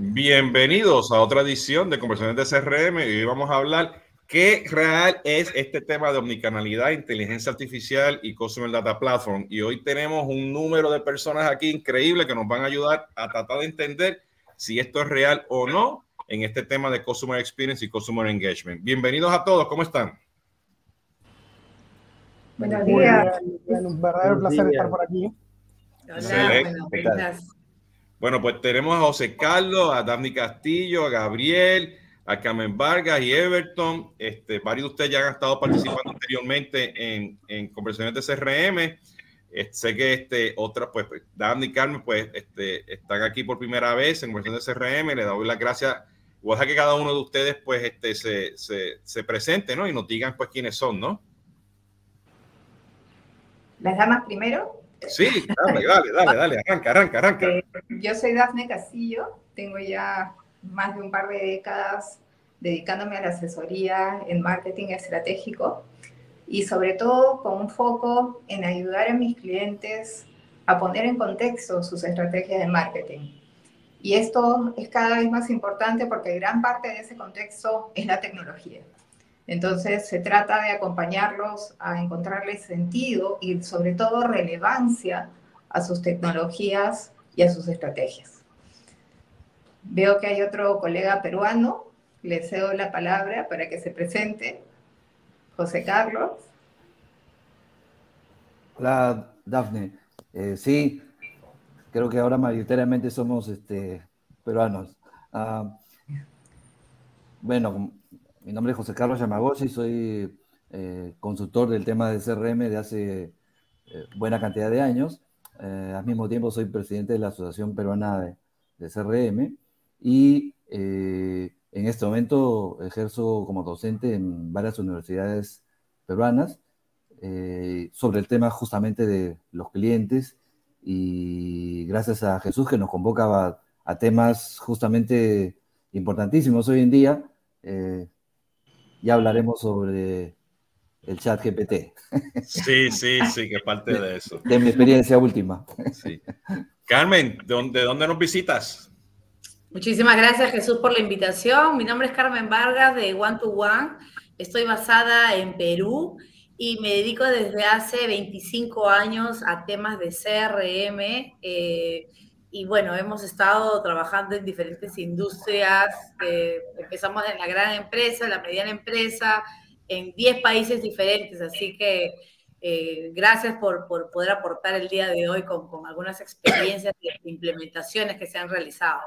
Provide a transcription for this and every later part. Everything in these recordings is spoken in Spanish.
Bienvenidos a otra edición de Conversaciones de CRM y hoy vamos a hablar qué real es este tema de omnicanalidad, inteligencia artificial y Customer Data Platform. Y hoy tenemos un número de personas aquí increíble que nos van a ayudar a tratar de entender si esto es real o no en este tema de Customer Experience y Customer Engagement. Bienvenidos a todos, ¿cómo están? Buenos días. un verdadero placer estar por aquí. Hola, bueno, pues tenemos a José Carlos, a Daphne Castillo, a Gabriel, a Carmen Vargas y Everton. Este, varios de ustedes ya han estado participando anteriormente en, conversaciones de CRM. Eh, sé que este, otras, pues, pues Daphne y Carmen, pues, este, están aquí por primera vez en conversaciones de CRM. Le doy las gracias. Voy a que cada uno de ustedes, pues, este, se, se, se presente, ¿no? Y nos digan, pues, quiénes son, ¿no? ¿Las damas primero? Sí, dale, dale, dale, dale, arranca, arranca, arranca. Eh, yo soy Dafne Castillo, tengo ya más de un par de décadas dedicándome a la asesoría en marketing estratégico y sobre todo con un foco en ayudar a mis clientes a poner en contexto sus estrategias de marketing. Y esto es cada vez más importante porque gran parte de ese contexto es la tecnología. Entonces se trata de acompañarlos a encontrarles sentido y sobre todo relevancia a sus tecnologías y a sus estrategias. Veo que hay otro colega peruano, le cedo la palabra para que se presente. José Carlos. Hola, Dafne. Eh, sí, creo que ahora mayoritariamente somos este, peruanos. Ah, bueno, mi nombre es José Carlos Yamagoshi, soy eh, consultor del tema de CRM de hace eh, buena cantidad de años. Eh, al mismo tiempo soy presidente de la Asociación Peruana de, CRM y en este momento ejerzo como docente en varias universidades peruanas sobre el tema justamente de los clientes y gracias a Jesús que nos convoca a, temas justamente importantísimos hoy en día ya hablaremos sobre el chat GPT. Sí, sí, sí, que parte de, eso. De mi experiencia última. Sí. Carmen, ¿de dónde, dónde nos visitas? Muchísimas gracias Jesús por la invitación. Mi nombre es Carmen Vargas de One to One. Estoy basada en Perú y me dedico desde hace 25 años a temas de CRM. Eh, y bueno, hemos estado trabajando en diferentes industrias, empezamos en la gran empresa, la mediana empresa, en 10 países diferentes, así que eh, gracias por, por, poder aportar el día de hoy con, con algunas experiencias e implementaciones que se han realizado.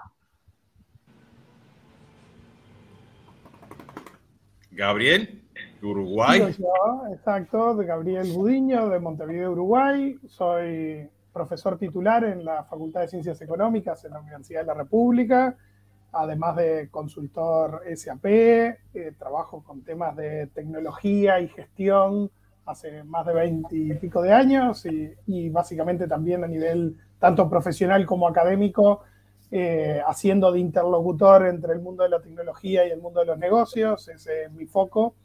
Gabriel, Uruguay. exacto, de Gabriel Budiño, de Montevideo, Uruguay. Soy profesor titular en la Facultad de Ciencias Económicas en la Universidad de la República, además de consultor SAP, eh, trabajo con temas de tecnología y gestión hace más de 20 y pico de años y, básicamente también a nivel tanto profesional como académico, eh, haciendo de interlocutor entre el mundo de la tecnología y el mundo de los negocios, ese es mi foco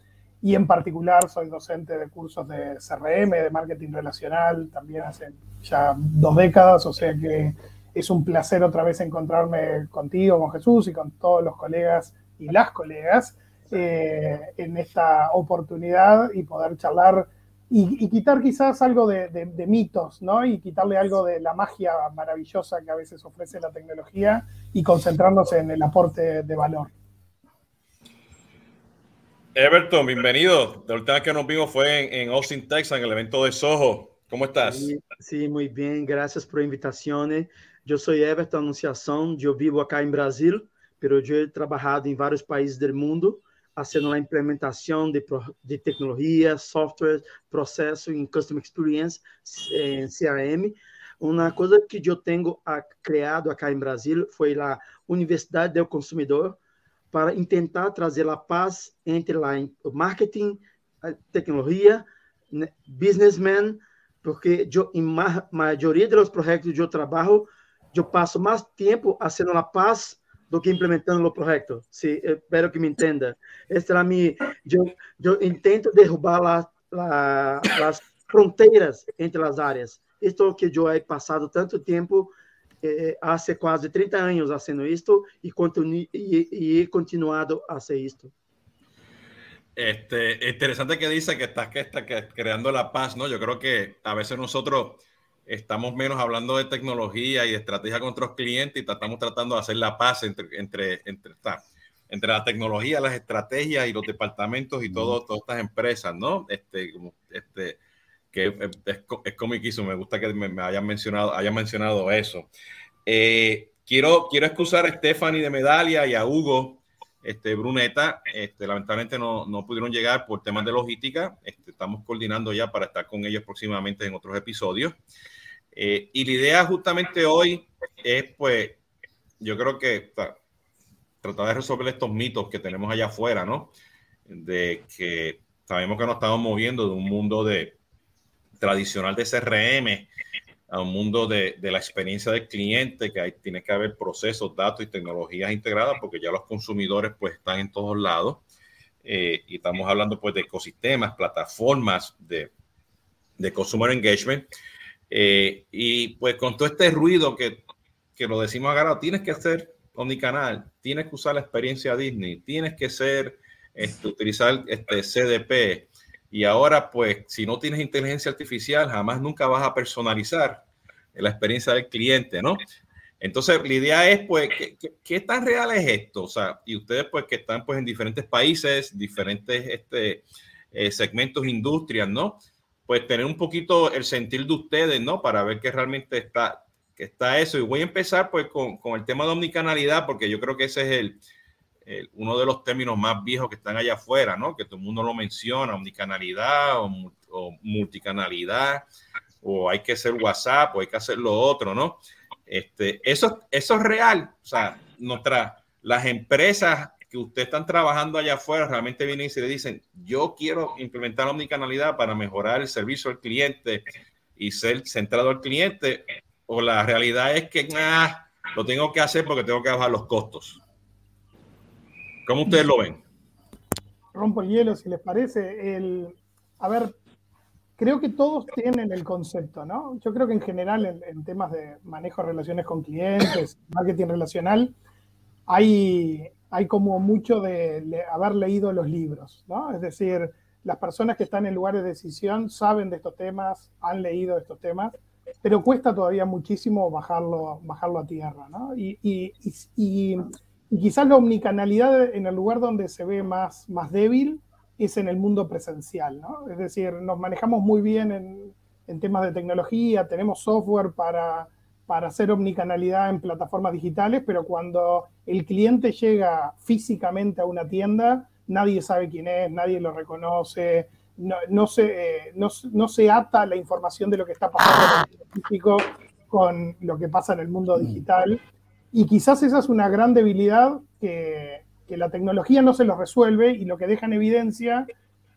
y en particular soy docente de cursos de CRM, de marketing relacional, también hace ya dos décadas, o sea que es un placer otra vez encontrarme contigo, con Jesús y con todos los colegas y las colegas eh, en esta oportunidad y poder charlar y, quitar quizás algo de, mitos, ¿no? Y quitarle algo de la magia maravillosa que a veces ofrece la tecnología y concentrarnos en el aporte de valor. Everton, bienvenido. La última vez que nos vimos fue en, Austin, Texas, en el evento de Soho. ¿Cómo estás? Sí, muy bien. Gracias por la invitación. Yo soy Everton Anunciación. Yo vivo acá en Brasil, pero yo he trabajado en varios países del mundo haciendo la implementación de, de tecnología, software, proceso en Customer Experience, en CRM. Una cosa que yo tengo creado acá en Brasil fue la Universidad del Consumidor, para tentar trazer a paz entre o marketing, a tecnologia, businessman, porque eu, em ma maioria dos projetos que eu trabalho, eu passo mais tempo fazendo a paz do que implementando o projeto. Se espero que me entenda. Esta é a minha, eu, eu intento derrubar la, la, as fronteiras entre as áreas. Isto é que eu he passado tanto tempo eh, hace casi 30 años haciendo esto y, y, he continuado a hacer esto. Este, interesante que dice que estás que está creando la paz, ¿no? Yo creo que a veces nosotros estamos menos hablando de tecnología y de estrategia con otros clientes y estamos tratando de hacer la paz entre, entre, entre, entre la tecnología, las estrategias y los departamentos y todo, todas estas empresas, ¿no? Este, este, que es, es comiquísimo, me gusta que me, hayan, mencionado, hayan mencionado eso. Eh, quiero, quiero excusar a Stephanie de Medalia y a Hugo este, Bruneta. Este, lamentablemente no, no pudieron llegar por temas de logística. Este, estamos coordinando ya para estar con ellos próximamente en otros episodios. Eh, y la idea justamente hoy es, pues, yo creo que tratar de resolver estos mitos que tenemos allá afuera, ¿no? De que sabemos que nos estamos moviendo de un mundo de tradicional de CRM a un mundo de, de la experiencia del cliente, que hay, tiene que haber procesos, datos y tecnologías integradas, porque ya los consumidores pues están en todos lados. Eh, y estamos hablando pues de ecosistemas, plataformas de, de consumer engagement. Eh, y pues con todo este ruido que, que lo decimos ahora, tienes que hacer omnicanal, tienes que usar la experiencia Disney, tienes que ser, este, utilizar este CDP. Y ahora, pues, si no tienes inteligencia artificial, jamás nunca vas a personalizar la experiencia del cliente, ¿no? Entonces, la idea es, pues, ¿qué, tan real es esto? O sea, y ustedes, pues, que están, pues, en diferentes países, diferentes este, eh, segmentos, industrias, ¿no? Pues tener un poquito el sentir de ustedes, ¿no? Para ver qué realmente está, que está eso. Y voy a empezar pues con, con, el tema de omnicanalidad, porque yo creo que ese es el, uno de los términos más viejos que están allá afuera, ¿no? Que todo el mundo lo menciona, omnicanalidad o, o multicanalidad, o hay que hacer WhatsApp, o hay que hacer lo otro, ¿no? Este, eso, eso es real. O sea, nuestra, las empresas que ustedes están trabajando allá afuera realmente vienen y se le dicen, yo quiero implementar omnicanalidad para mejorar el servicio al cliente y ser centrado al cliente o la realidad es que ah, lo tengo que hacer porque tengo que bajar los costos. ¿Cómo ustedes lo ven? Rompo el hielo, si les parece. El, a ver, creo que todos tienen el concepto, ¿no? Yo creo que en general en, temas de manejo de relaciones con clientes, marketing relacional, hay, hay como mucho de haber leído los libros, ¿no? Es decir, las personas que están en lugares de decisión saben de estos temas, han leído estos temas pero cuesta todavía muchísimo bajarlo, bajarlo a tierra, ¿no? Y, y, y, quizás la omnicanalidad en el lugar donde se ve más, más débil es en el mundo presencial, ¿no? Es decir, nos manejamos muy bien en, en temas de tecnología, tenemos software para, para hacer omnicanalidad en plataformas digitales, pero cuando el cliente llega físicamente a una tienda, nadie sabe quién es, nadie lo reconoce, no, no, se, eh, no, no, se ata la información de lo que está pasando en el con lo que pasa en el mundo digital. Y quizás esa es una gran debilidad que, que la tecnología no se lo resuelve y lo que deja en evidencia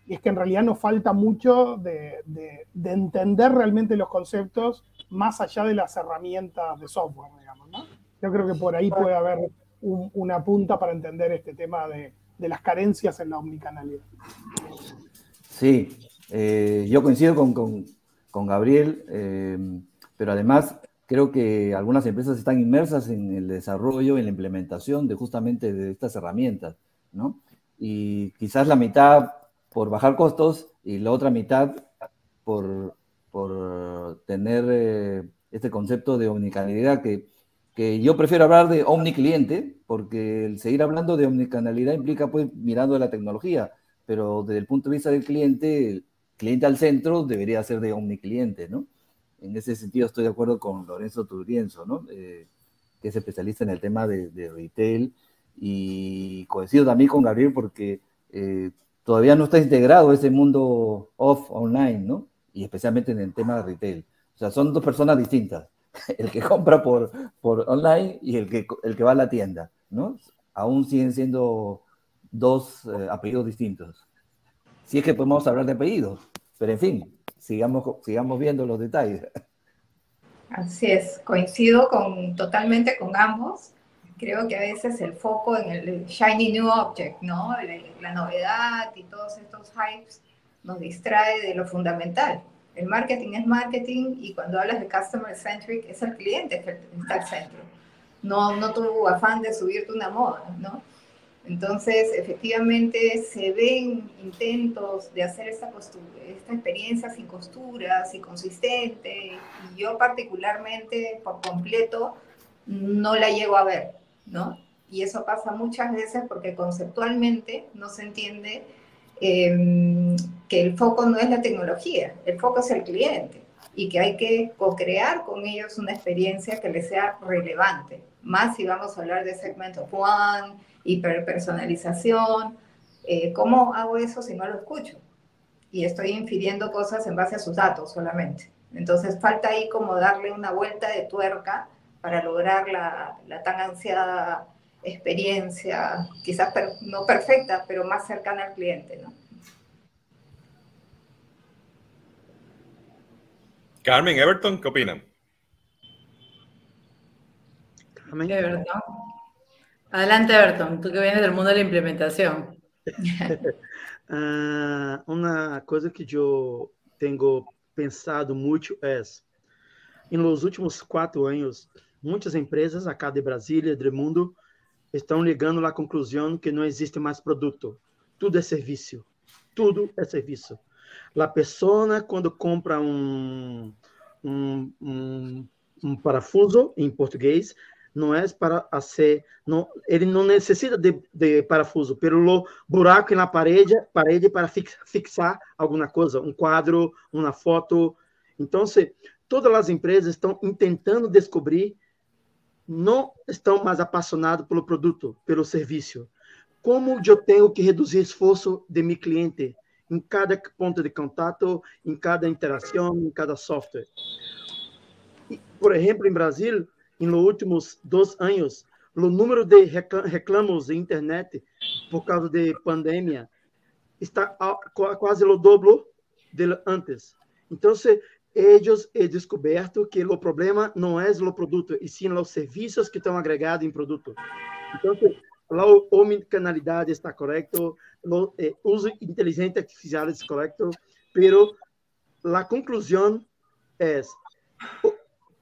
es que en realidad nos falta mucho de, de, de entender realmente los conceptos más allá de las herramientas de software, digamos. ¿no? Yo creo que por ahí puede haber un, una punta para entender este tema de, de las carencias en la omnicanalidad. Sí, eh, yo coincido con, con, con Gabriel, eh, pero además creo que algunas empresas están inmersas en el desarrollo, en la implementación de justamente de estas herramientas, ¿no? Y quizás la mitad por bajar costos y la otra mitad por, por tener eh, este concepto de omnicanalidad que, que yo prefiero hablar de omnicliente, porque el seguir hablando de omnicanalidad implica pues mirando la tecnología, pero desde el punto de vista del cliente, el cliente al centro debería ser de omnicliente, ¿no? En ese sentido estoy de acuerdo con Lorenzo Turienzo, ¿no? Eh, que es especialista en el tema de, retail, y coincido también con Gabriel porque eh, todavía no está integrado ese mundo off-online, ¿no? Y especialmente en el tema de retail. O sea, son dos personas distintas. El que compra por, por online y el que, el que va a la tienda, ¿no? Aún siguen siendo dos eh, apellidos distintos. Si es que podemos hablar de apellidos, pero en fin, sigamos, sigamos viendo los detalles. Así es, coincido con, totalmente con ambos. Creo que a veces el foco en el shiny new object, ¿no? La, la novedad y todos estos hypes nos distrae de lo fundamental. El marketing es marketing y cuando hablas de customer centric es el cliente que está al centro. No, no tu afán de subirte una moda, ¿no? Entonces, efectivamente, se ven intentos de hacer esta, esta experiencia sin costuras y consistente, y yo particularmente, por completo, no la llego a ver, ¿no? Y eso pasa muchas veces porque conceptualmente no se entiende em, que el foco no es la tecnología, el foco es el cliente y que hay que co-crear con ellos una experiencia que les sea relevante, más si vamos a hablar de segmento one, hiperpersonalización. Eh, ¿Cómo hago eso si no lo escucho? Y estoy infiriendo cosas en base a sus datos solamente. Entonces falta ahí como darle una vuelta de tuerca para lograr la, la tan ansiada experiencia, quizás no perfecta, pero más cercana al cliente, ¿no? Carmen, Everton, ¿qué opinan? Carmen. Everton. Adelante, Everton, tú que vienes del mundo de la implementación. uh, uma coisa que eu tenho pensado muito é, nos últimos quatro anos, muitas empresas, acá de Brasília, do mundo, estão ligando à conclusão que não existe mais produto. Tudo é serviço. Tudo é serviço. A pessoa, quando compra um, um parafuso, em português, não é para ser, não, ele não necessita de, de parafuso, pelo buraco na parede, parede para fix, fixar alguma coisa, um quadro, uma foto. Então, se, todas as empresas estão tentando descobrir, não estão mais apaixonados pelo produto, pelo serviço. Como eu tenho que reduzir esforço de meu cliente em cada ponto de contato, em cada interação, em cada software. Por exemplo, em Brasil, nos últimos dois anos, o número de reclamos de internet por causa de pandemia está quase o dobro de antes. Então, eles é descoberto que o problema não é o produto, e sim os serviços que estão agregados em produto. Então, a omnicanalidade está correto, o eh, uso inteligente artificial é correto, pero a conclusão é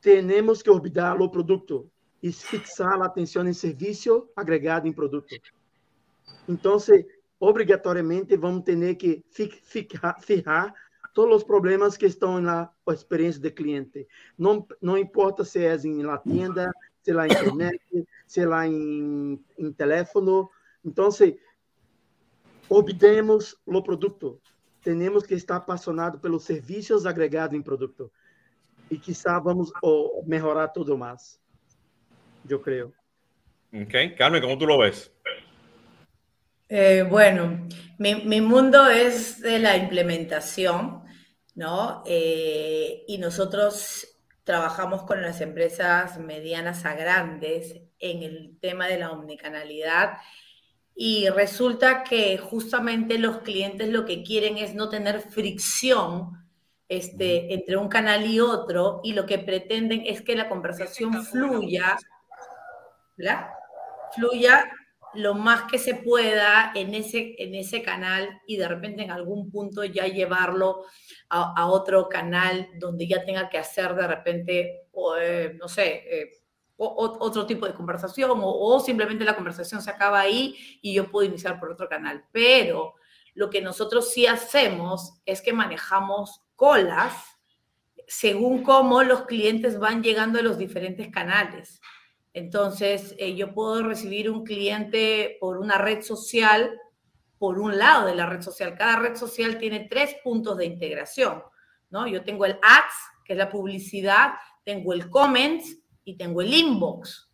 temos que orbitar o produto e fixar a atenção em serviço agregado em produto. Então, obrigatoriamente, vamos ter que fijar todos os problemas que estão na experiência do cliente. Não, não importa se é la tienda, se é lá internet, se é lá em, em telefone. Então, obtemos o produto. Temos que estar apaixonados pelos serviços agregados em produto y quizá vamos a mejorar todo más. Yo creo. Ok, Carmen, ¿cómo tú lo ves? Eh, bueno, mi, mi, mundo es de la implementación, ¿no? Eh, y nosotros trabajamos con las empresas medianas a grandes en el tema de la omnicanalidad y resulta que justamente los clientes lo que quieren es no tener fricción este, entre un canal y otro y lo que pretenden es que la conversación fluya, ¿verdad? Fluya lo más que se pueda en ese, en ese canal y de repente en algún punto ya llevarlo a, otro canal donde ya tenga que hacer de repente, eh, no sé, eh, otro tipo de conversación o, o, simplemente la conversación se acaba ahí y yo puedo iniciar por otro canal. Pero lo que nosotros sí hacemos es que manejamos colas según cómo los clientes van llegando a los diferentes canales. Entonces, eh, yo puedo recibir un cliente por una red social, por un lado de la red social. Cada red social tiene tres puntos de integración, ¿no? Yo tengo el ads, que es la publicidad, tengo el comments y tengo el inbox.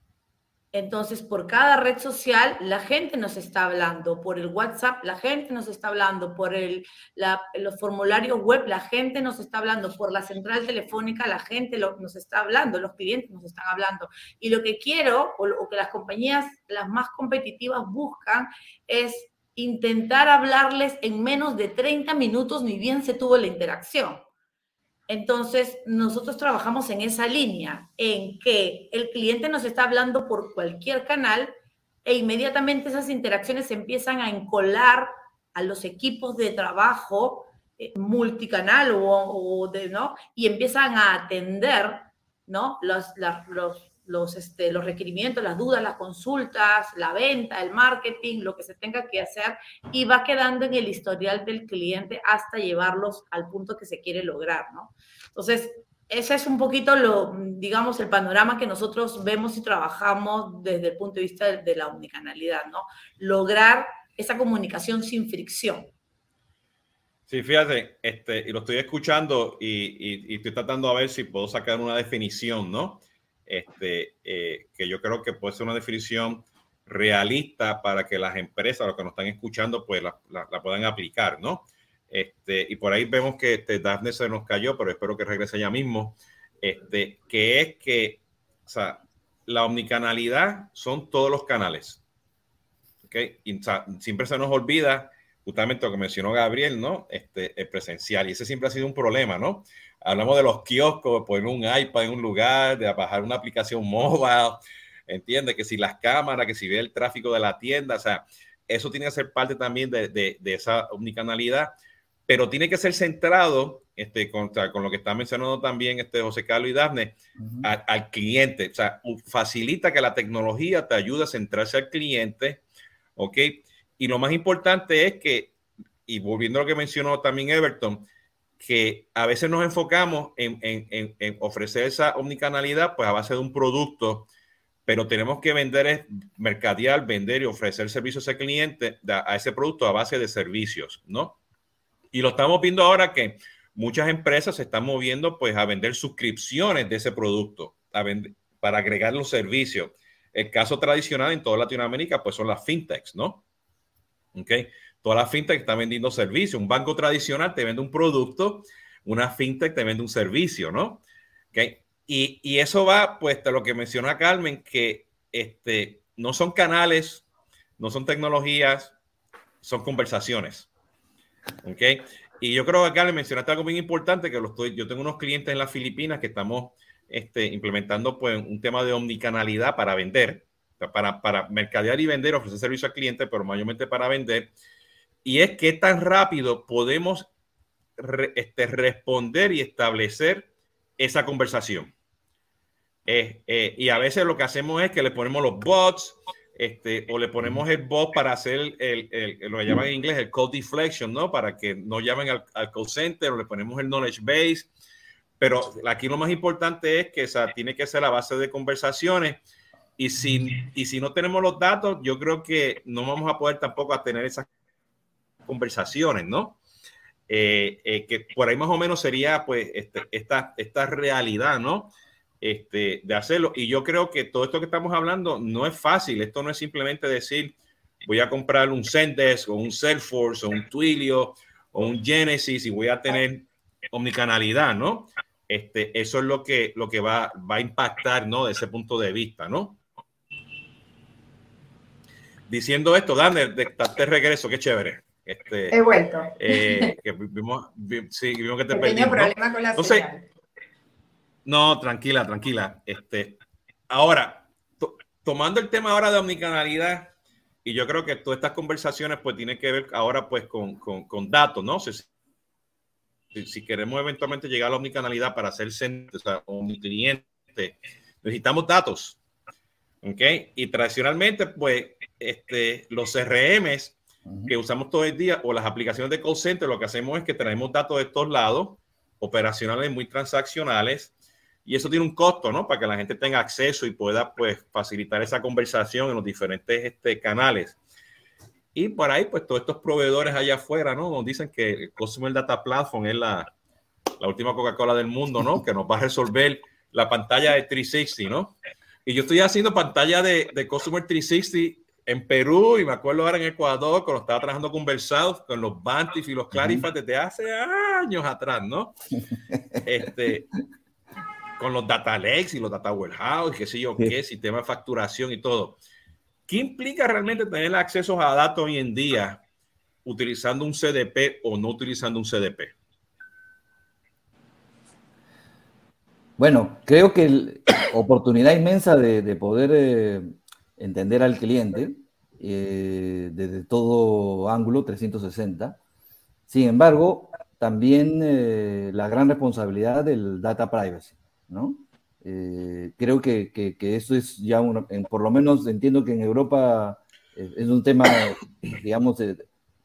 Entonces, por cada red social, la gente nos está hablando, por el WhatsApp, la gente nos está hablando, por el, los formularios web, la gente nos está hablando, por la central telefónica, la gente nos está hablando, los clientes nos están hablando. Y lo que quiero, o, o que las compañías, las más competitivas, buscan es intentar hablarles en menos de 30 minutos, ni bien se tuvo la interacción. Entonces, nosotros trabajamos en esa línea, en que el cliente nos está hablando por cualquier canal e inmediatamente esas interacciones empiezan a encolar a los equipos de trabajo eh, multicanal o, de, ¿no? Y empiezan a atender, ¿no? Los, este, los requerimientos, las dudas, las consultas, la venta, el marketing, lo que se tenga que hacer y va quedando en el historial del cliente hasta llevarlos al punto que se quiere lograr, ¿no? Entonces, ese es un poquito lo, digamos, el panorama que nosotros vemos y trabajamos desde el punto de vista de, la omnicanalidad, ¿no? Lograr esa comunicación sin fricción. Sí, fíjate, este, y lo estoy escuchando y, y, estoy tratando a ver si puedo sacar una definición, ¿no? Este, eh, que yo creo que puede ser una definición realista para que las empresas, los que nos están escuchando, pues la, la puedan aplicar, ¿no? Este, y por ahí vemos que este, Daphne se nos cayó, pero espero que regrese ya mismo. Este, que es que, o sea, la omnicanalidad son todos los canales. ¿okay? Y, siempre se nos olvida justamente lo que mencionó Gabriel, ¿no? Este, el presencial. Y ese siempre ha sido un problema, ¿no? Hablamos de los kioscos, poner un iPad en un lugar, de bajar una aplicación móvil, entiende que si las cámaras, que si ve el tráfico de la tienda, o sea, eso tiene que ser parte también de, de, de esa omnicanalidad pero tiene que ser centrado este, con, con, lo que está mencionando también este José Carlos y Dafne, al cliente. O sea, facilita que la tecnología te ayude a centrarse al cliente, ¿ok? Y lo más importante es que, y volviendo a lo que mencionó también Everton, que a veces nos enfocamos en, ofrecer esa omnicanalidad pues a base de un producto, pero tenemos que vender, mercadear, vender y ofrecer servicios al cliente a ese producto a base de servicios, ¿no? Y lo estamos viendo ahora que muchas empresas se están moviendo pues a vender suscripciones de ese producto, para agregar los servicios. El caso tradicional en toda Latinoamérica pues son las fintechs, ¿no? ¿Ok? Todas las fintechs están vendiendo servicios. Un banco tradicional te vende un producto, una fintech te vende un servicio, ¿no? ¿Ok? Y, y eso va pues de lo que menciona Carmen, que este, no son canales, no son tecnologías, son conversaciones. ¿Ok? Y yo creo que le mencionaste algo bien importante, que lo estoy, yo tengo unos clientes en las Filipinas que estamos este, implementando pues, un tema de omnicanalidad para vender, para, para mercadear y vender, ofrecer servicio al cliente, pero mayormente para vender. Y es que tan rápido podemos este, responder y establecer esa conversación. Eh, eh, y a veces lo que hacemos es que le ponemos los bots, este, o le ponemos el bot para hacer el, lo que llaman en inglés el code deflection, ¿no? Para que no llamen al, al call center o le ponemos el knowledge base. Pero aquí lo más importante es que esa tiene que ser la base de conversaciones. Y si, y si no tenemos los datos, yo creo que no vamos a poder tampoco tener esas conversaciones, ¿no? Eh, eh, que por ahí más o menos sería pues este, esta, esta realidad, ¿no? este, de hacerlo. Y yo creo que todo esto que estamos hablando no es fácil. Esto no es simplemente decir, voy a comprar un Zendesk o un Salesforce o un Twilio o un Genesis y voy a tener omnicanalidad, ¿no? Este, eso es lo que, lo que va, va a impactar, ¿no? De ese punto de vista, ¿no? Diciendo esto, Daniel, de, de regreso, qué chévere. Este, He vuelto. Eh, que vimos, sí, vimos que te Pequeño problema con la Entonces, no, tranquila, tranquila. Este, ahora, tomando el tema ahora de omnicanalidad, y yo creo que todas estas conversaciones pues tienen que ver ahora pues con, con, con datos, ¿no? Si, si, queremos eventualmente llegar a la omnicanalidad para hacer centro, o sea, cliente, necesitamos datos. ¿Ok? Y tradicionalmente pues este, los CRMs que usamos todo el día o las aplicaciones de call center, lo que hacemos es que traemos datos de estos lados, operacionales muy transaccionales, y eso tiene un costo, ¿no? Para que la gente tenga acceso y pueda, pues, facilitar esa conversación en los diferentes este, canales. Y por ahí, pues, todos estos proveedores allá afuera, ¿no? Nos dicen que el Customer Data Platform es la, la última Coca-Cola del mundo, ¿no? Que nos va a resolver la pantalla de 360, ¿no? Y yo estoy haciendo pantalla de, de Customer 360 en Perú y me acuerdo ahora en Ecuador cuando estaba trabajando con Versailles, con los Bantif y los Clarifas desde hace años atrás, ¿no? Este, con los data lakes y los data warehouse, qué sé yo qué, sistema de facturación y todo. ¿Qué implica realmente tener acceso a datos hoy en día utilizando un CDP o no utilizando un CDP? Bueno, creo que la oportunidad inmensa de, poder eh, entender al cliente eh, desde todo ángulo 360. Sin embargo, también eh, la gran responsabilidad del data privacy, ¿no? Eh, creo que, que, eso es ya, por lo menos entiendo que en Europa es un tema, digamos,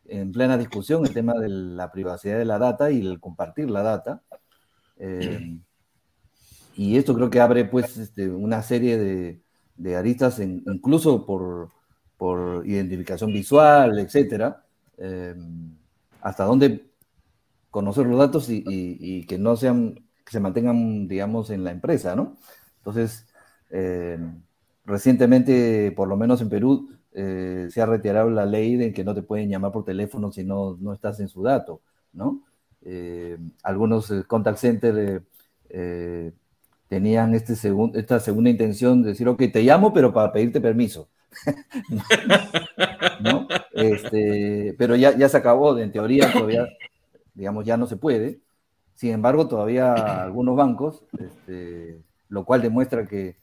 en plena discusión, el tema de la privacidad de la data y el compartir la data. y esto creo que abre pues este, una serie de, de aristas, incluso por, por, identificación visual, etcétera, hasta dónde conocer los datos y, que no sean, que se mantengan, digamos, en la empresa, ¿no? Entonces, eh, recientemente, por lo menos en Perú, eh, se ha retirado la ley de que no te pueden llamar por teléfono si no, no estás en su dato, ¿no? Eh, algunos contact centers tenían este esta segunda intención de decir, ok, te llamo, pero para pedirte permiso. ¿No? Este, pero ya, ya se acabó, en teoría todavía digamos, ya no se puede. Sin embargo, todavía algunos bancos, este, lo cual demuestra que,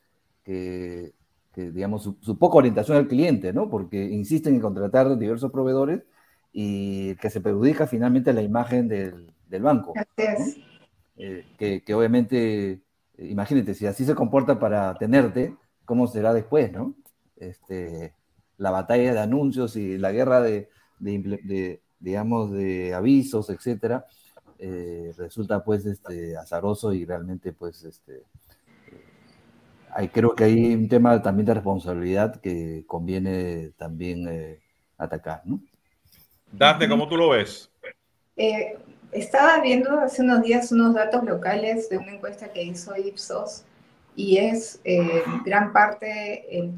digamos, su, poca orientación al cliente, ¿no? Porque insisten en contratar diversos proveedores y que se perjudica finalmente la imagen del, banco. Eh, que, obviamente, imagínate, si así se comporta para tenerte, ¿cómo será después, no? Este, la batalla de anuncios y la guerra de, de, digamos, de avisos, etcétera, eh, resulta pues este, azaroso y realmente pues este, hay, creo que hay un tema también de responsabilidad que conviene también eh, atacar, ¿no? Date, ¿cómo tú lo ves? Eh, estaba viendo hace unos días unos datos locales de una encuesta que hizo Ipsos y es gran parte,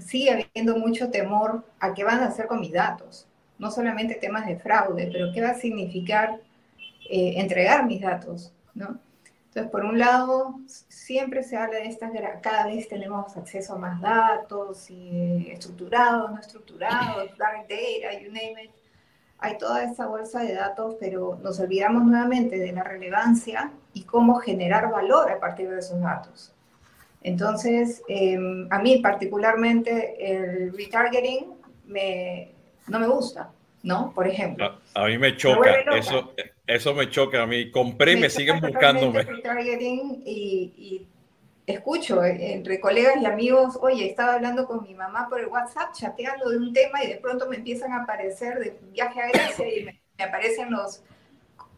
sigue habiendo mucho temor a qué van a hacer con mis datos no solamente temas de fraude, pero qué va a significar eh, entregar mis datos, ¿no? Entonces, por un lado, siempre se habla de estas, cada vez tenemos acceso a más datos, y estructurados, no estructurados, dark data, you name it. Hay toda esa bolsa de datos, pero nos olvidamos nuevamente de la relevancia y cómo generar valor a partir de esos datos. Entonces, em, a mí particularmente el retargeting me, no me gusta, ¿no? Por ejemplo. A, mí me choca, eso, eso me choca a mí. Compré y me, siguen buscándome. Y, y escucho entre colegas y amigos, oye, estaba hablando con mi mamá por el WhatsApp, chateando de un tema y de pronto me empiezan a aparecer de viaje a Grecia y me, aparecen los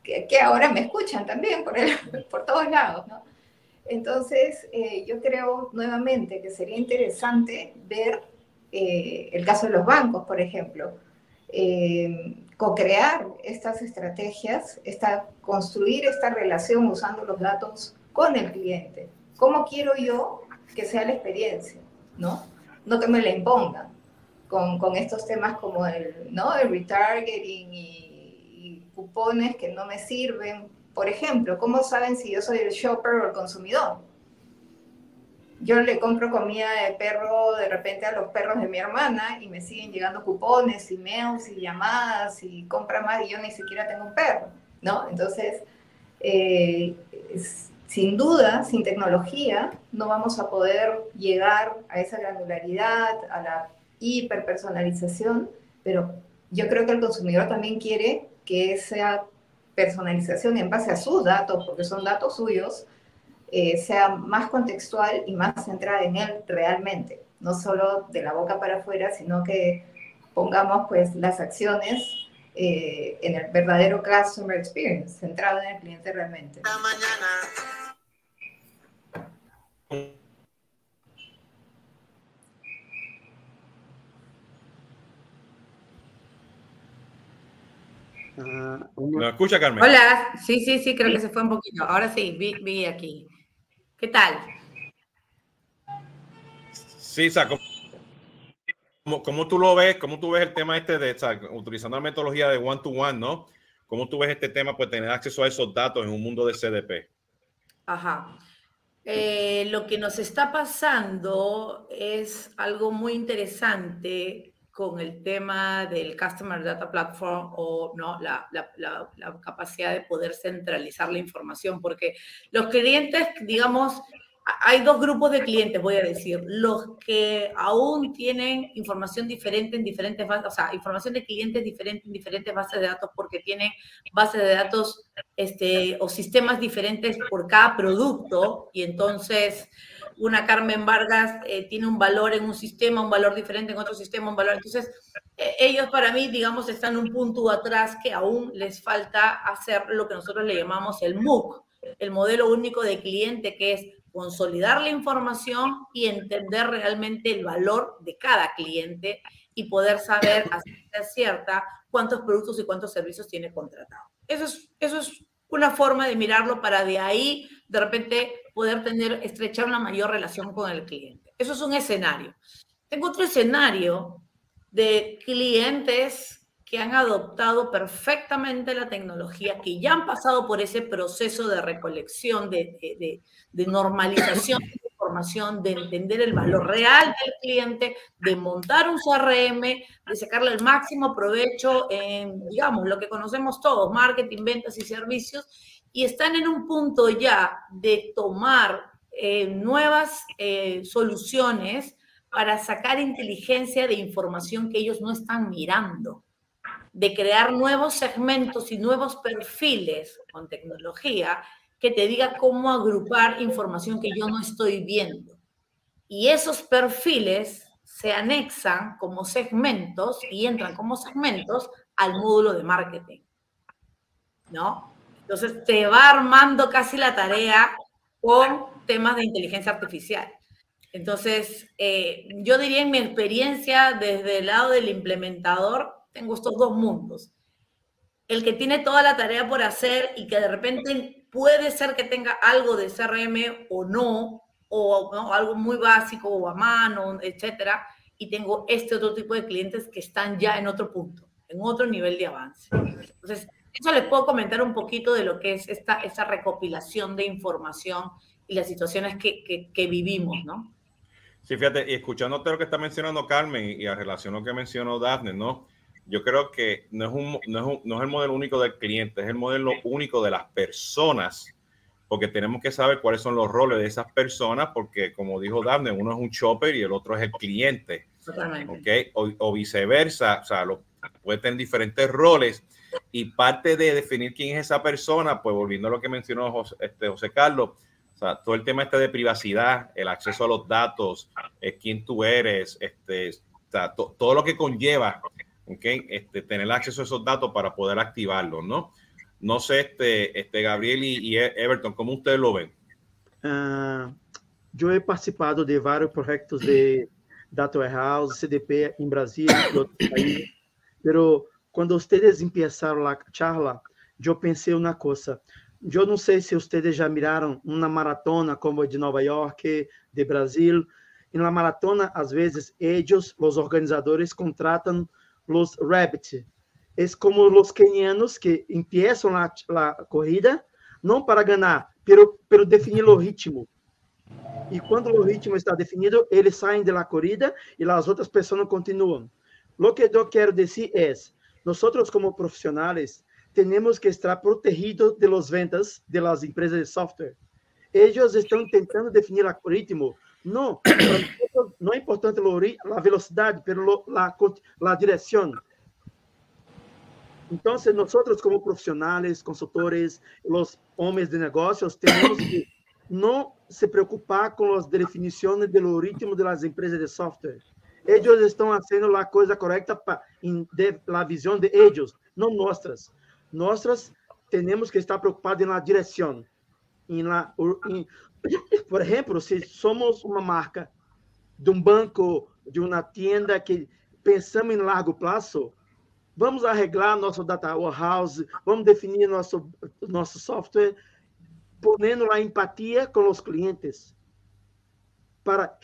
que, ahora me escuchan también por, el, por todos lados, ¿no? Entonces, eh, yo creo nuevamente que sería interesante ver eh, el caso de los bancos, por ejemplo, eh, co-crear estas estrategias, esta, construir esta relación usando los datos con el cliente. ¿Cómo quiero yo que sea la experiencia? ¿No? No que me la impongan con, con estos temas como el, ¿no? el retargeting y, y cupones que no me sirven. Por ejemplo, ¿cómo saben si yo soy el shopper o el consumidor? yo le compro comida de perro de repente a los perros de mi hermana y me siguen llegando cupones, emails y llamadas y compra más y yo ni siquiera tengo un perro, ¿no? Entonces, eh, sin duda, sin tecnología, no vamos a poder llegar a esa granularidad, a la hiperpersonalización, pero yo creo que el consumidor también quiere que esa personalización en base a sus datos, porque son datos suyos, eh, sea más contextual y más centrada en él realmente, no solo de la boca para afuera, sino que pongamos pues las acciones eh, en el verdadero customer experience, centrado en el cliente realmente. Ah, ¿Me escucha, Carmen? Hola, sí, sí, sí, creo que se fue un poquito. Ahora sí, vi, vi aquí. ¿Qué tal? Sí, o ¿cómo, tú lo ves? ¿Cómo tú ves el tema este de, utilizando la metodología de one-to-one, ¿no? ¿Cómo tú ves este tema, pues tener acceso a esos datos en un mundo de CDP? Ajá. Eh, lo que nos está pasando es algo muy interesante con el tema del Customer Data Platform o ¿no? La, capacidad de poder centralizar la información, porque los clientes, digamos, hay dos grupos de clientes, voy a decir. Los que aún tienen información diferente en diferentes bases, o sea, información de clientes diferente en diferentes bases de datos porque tienen bases de datos este, o sistemas diferentes por cada producto y entonces una Carmen Vargas eh, tiene un valor en un sistema, un valor diferente en otro sistema, un valor. Entonces, eh, ellos para mí, digamos, están un punto atrás que aún les falta hacer lo que nosotros le llamamos el MOOC, el modelo único de cliente, que es consolidar la información y entender realmente el valor de cada cliente y poder saber a ciencia cierta cuántos productos y cuántos servicios tiene contratado. Eso es, eso es una forma de mirarlo para de ahí de repente poder tener, estrechar una mayor relación con el cliente. Eso es un escenario. Tengo otro escenario de clientes que han adoptado perfectamente la tecnología, que ya han pasado por ese proceso de recolección, de, de, de normalización de información, de entender el valor real del cliente, de montar un CRM, de sacarle el máximo provecho en, digamos, lo que conocemos todos, marketing, ventas y servicios, y están en un punto ya de tomar eh, nuevas eh, soluciones para sacar inteligencia de información que ellos no están mirando de crear nuevos segmentos y nuevos perfiles con tecnología que te diga cómo agrupar información que yo no estoy viendo. Y esos perfiles se anexan como segmentos y entran como segmentos al módulo de marketing. ¿No? Entonces te va armando casi la tarea con temas de inteligencia artificial. Entonces, eh, yo diría en mi experiencia desde el lado del implementador, tengo estos dos mundos. El que tiene toda la tarea por hacer y que de repente puede ser que tenga algo de CRM o no, o algo muy básico o a mano, etcétera, y tengo este otro tipo de clientes que están ya en otro punto, en otro nivel de avance. Entonces, eso les puedo comentar un poquito de lo que es esta, esta recopilación de información y las situaciones que, que, que vivimos, ¿no? Sí, fíjate, y escuchándote lo que está mencionando Carmen y a relación a lo que mencionó Daphne, ¿no? yo creo que no es, un, no, es no es el modelo único del cliente, es el modelo único de las personas, porque tenemos que saber cuáles son los roles de esas personas, porque como dijo Daphne, uno es un shopper y el otro es el cliente. ¿okay? O, o, viceversa, o sea, lo, puede tener diferentes roles y parte de definir quién es esa persona, pues volviendo a lo que mencionó José, este, José Carlos, o sea, todo el tema este de privacidad, el acceso a los datos, es quién tú eres, este, o sea, to, todo lo que conlleva ¿okay? Este, tener acceso a esos datos para poder activarlos, ¿no? No sé, este, este Gabriel y, y Everton, ¿cómo ustedes lo ven? Uh, yo he participado de varios proyectos de Data Warehouse, CDP en Brasil y otros países, pero cuando ustedes empezaron la charla, yo pensé una cosa. Yo no sé si ustedes ya miraron una maratona como de Nueva York, de Brasil. En la maratona, a veces, ellos, los organizadores, contratan los rabbit. Es como los kenianos que empiezan la, la corrida, não para ganhar, pero, pero definir o ritmo. E quando o ritmo está definido, eles saem da corrida e as outras pessoas continuam. Lo que eu quero dizer é, nós como profissionais temos que estar protegidos de los ventas de las empresas de software. Eles estão tentando definir o ritmo, No, no es importante la velocidad, pero la, la dirección. Entonces, nosotros como profesionales, consultores, los hombres de negocios, tenemos que no se preocupar con las definiciones del ritmo de las empresas de software. Ellos están haciendo la cosa correcta para la visión de ellos, no nuestras. Nuestras tenemos que estar preocupados la dirección, en la, en, por exemplo, se somos uma marca de um banco, de uma tienda que pensamos em largo prazo, vamos arreglar nosso data warehouse, vamos definir nosso nosso software, ponendo a empatia com os clientes para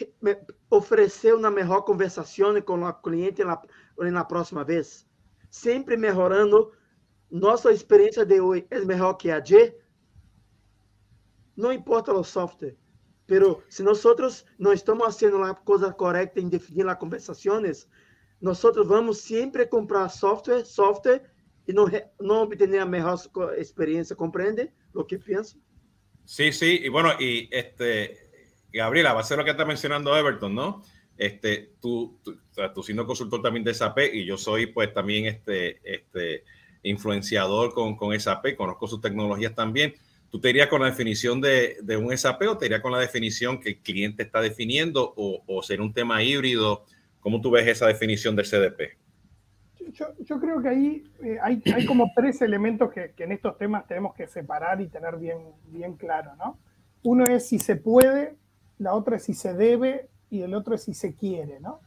oferecer uma melhor conversação com o cliente na, na próxima vez, sempre melhorando nossa experiência de hoje. É melhor que a de no importa los software, pero si nosotros no estamos haciendo la cosa correcta en definir las conversaciones, nosotros vamos siempre a comprar software, software y no, no obtener la mejor experiencia. ¿Comprende lo que pienso? Sí, sí, y bueno, y este, Gabriela, va a ser lo que está mencionando Everton, ¿no? Este, tú, tú, siendo consultor también de SAP y yo soy pues también este, este influenciador con, con SAP, conozco sus tecnologías también. ¿Tú te irías con la definición de, de, un SAP o te irías con la definición que el cliente está definiendo o, o ser un tema híbrido? ¿Cómo tú ves esa definición del CDP? Yo, yo creo que ahí eh, hay, hay, como tres elementos que, que, en estos temas tenemos que separar y tener bien, bien claro, ¿no? Uno es si se puede, la otra es si se debe y el otro es si se quiere, ¿no?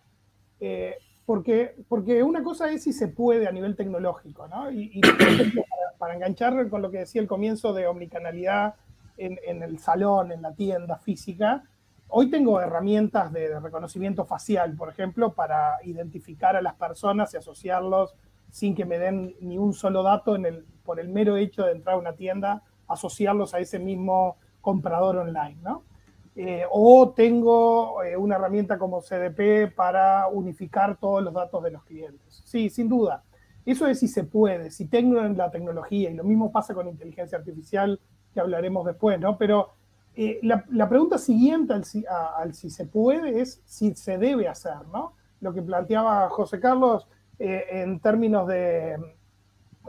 Eh, porque, porque una cosa es si se puede a nivel tecnológico, ¿no? Y, por ejemplo, para, enganchar con lo que decía el comienzo de omnicanalidad en, en, el salón, en la tienda física, hoy tengo herramientas de reconocimiento facial, por ejemplo, para identificar a las personas y asociarlos sin que me den ni un solo dato en el, por el mero hecho de entrar a una tienda, asociarlos a ese mismo comprador online, ¿no? Eh, o tengo eh, una herramienta como CDP para unificar todos los datos de los clientes. Sí, sin duda. Eso es si se puede, si tengo la tecnología, y lo mismo pasa con inteligencia artificial, que hablaremos después, ¿no? Pero eh, la, la, pregunta siguiente al si, al si, se puede es si se debe hacer, ¿no? Lo que planteaba José Carlos en términos de,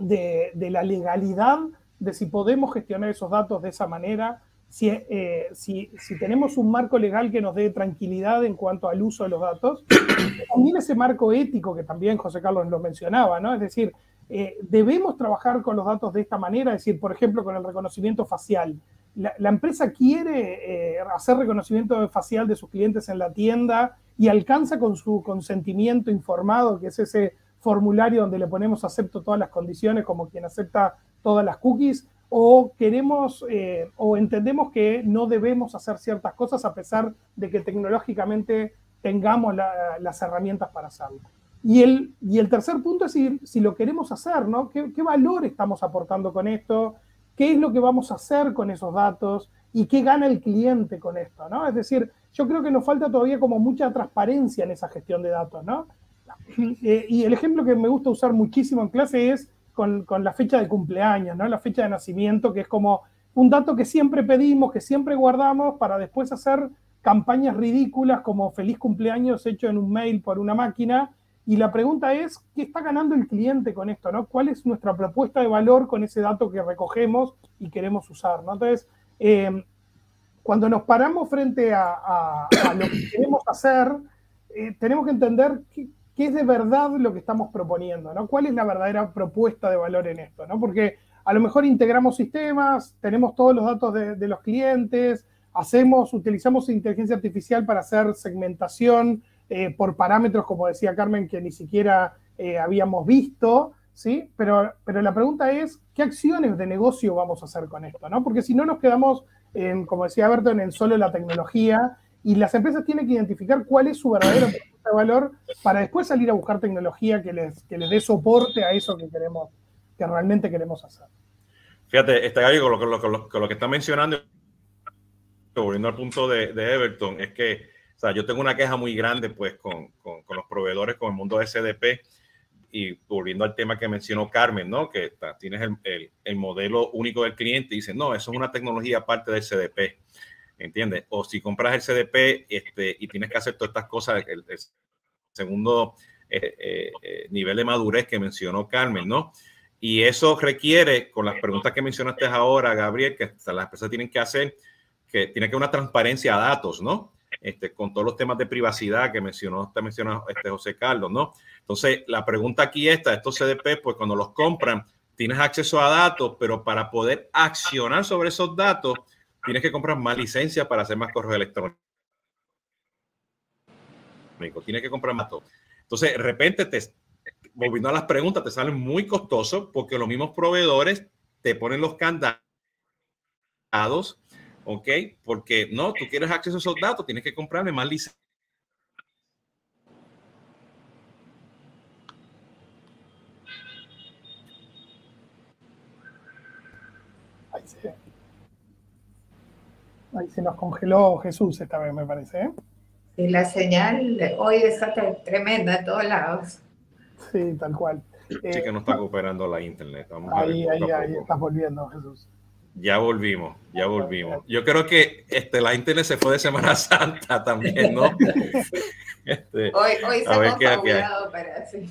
de, la legalidad, de si podemos gestionar esos datos de esa manera, si, eh, si, si, tenemos un marco legal que nos dé tranquilidad en cuanto al uso de los datos, también ese marco ético que también José Carlos lo mencionaba, ¿no? Es decir, eh, debemos trabajar con los datos de esta manera, es decir, por ejemplo, con el reconocimiento facial. La, la empresa quiere eh, hacer reconocimiento facial de sus clientes en la tienda y alcanza con su consentimiento informado, que es ese formulario donde le ponemos acepto todas las condiciones como quien acepta todas las cookies, o queremos eh, o entendemos que no debemos hacer ciertas cosas a pesar de que tecnológicamente tengamos la, las herramientas para hacerlo. Y el, y el tercer punto es si, si lo queremos hacer, ¿no? ¿Qué, ¿Qué, valor estamos aportando con esto? ¿Qué es lo que vamos a hacer con esos datos? ¿Y qué gana el cliente con esto? ¿no? Es decir, yo creo que nos falta todavía como mucha transparencia en esa gestión de datos, ¿no? Eh, y el ejemplo que me gusta usar muchísimo en clase es con, la fecha de cumpleaños, ¿no? La fecha de nacimiento, que es como un dato que siempre pedimos, que siempre guardamos para después hacer campañas ridículas como feliz cumpleaños hecho en un mail por una máquina. Y la pregunta es, ¿qué está ganando el cliente con esto? ¿no? ¿Cuál es nuestra propuesta de valor con ese dato que recogemos y queremos usar? ¿no? Entonces, eh, cuando nos paramos frente a, lo que queremos hacer, eh, tenemos que entender qué, qué es de verdad lo que estamos proponiendo, ¿no? ¿Cuál es la verdadera propuesta de valor en esto, ¿no? Porque a lo mejor integramos sistemas, tenemos todos los datos de, los clientes, hacemos, utilizamos inteligencia artificial para hacer segmentación eh, por parámetros, como decía Carmen, que ni siquiera eh, habíamos visto, ¿sí? Pero, pero la pregunta es, ¿qué acciones de negocio vamos a hacer con esto, ¿no? Porque si no nos quedamos, en, como decía Berton, en solo la tecnología y las empresas tienen que identificar cuál es su verdadera de valor para después salir a buscar tecnología que les, que les dé soporte a eso que queremos, que realmente queremos hacer. Fíjate, está ahí con lo, con, lo, con, lo, que está mencionando, volviendo al punto de, de, Everton, es que o sea, yo tengo una queja muy grande pues con, los proveedores, con el mundo de SDP, y volviendo al tema que mencionó Carmen, ¿no? Que tienes el, el, el, modelo único del cliente y dice, no, eso es una tecnología aparte del CDP. ¿Entiendes? O si compras el CDP este, y tienes que hacer todas estas cosas, el, el segundo eh, eh, eh, nivel de madurez que mencionó Carmen, ¿no? Y eso requiere, con las preguntas que mencionaste ahora, Gabriel, que las empresas tienen que hacer, que tiene que haber una transparencia a datos, ¿no? Este, con todos los temas de privacidad que mencionó, te mencionó este José Carlos, ¿no? Entonces, la pregunta aquí está, estos CDP, pues cuando los compran, tienes acceso a datos, pero para poder accionar sobre esos datos, tienes que comprar más licencias para hacer más correos electrónicos. Tienes que comprar más todo. Entonces, de repente, te, volviendo a las preguntas, te salen muy costosos porque los mismos proveedores te ponen los candados, ¿ok? Porque no, tú quieres acceso a esos datos, tienes que comprarme más licencias. Ahí se nos congeló Jesús esta vez, me parece. ¿eh? Y la señal hoy está tremenda en todos lados. Sí, tal cual. Sí, eh, que no está recuperando la internet. Vamos ahí, ahí, ahí estás volviendo, Jesús. Ya volvimos, ya volvimos. Yo creo que este, la internet se fue de Semana Santa también, ¿no? Este, hoy hoy se ha para sí.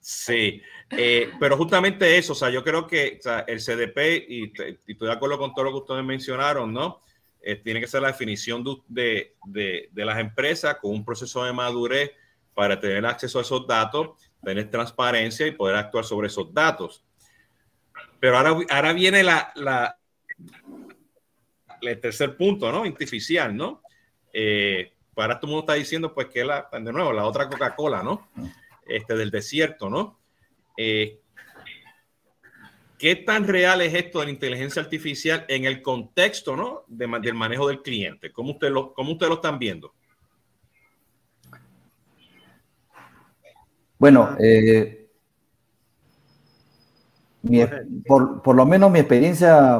Sí, eh, pero justamente eso, o sea, yo creo que el CDP, y, estoy de acuerdo con todo lo que ustedes mencionaron, ¿no? Eh, tiene que ser la definición de, de, de, las empresas con un proceso de madurez para tener acceso a esos datos, tener transparencia y poder actuar sobre esos datos. Pero ahora, ahora viene la, la, el tercer punto, ¿no? Artificial, ¿no? Eh, para todo el mundo está diciendo, pues, que la, de nuevo, la otra Coca-Cola, ¿no? Este, del desierto, ¿no? Eh, ¿Qué tan real es esto de la inteligencia artificial en el contexto, ¿no? del manejo del cliente. ¿Cómo ustedes lo, cómo usted lo están viendo? Bueno, eh, por, lo menos mi experiencia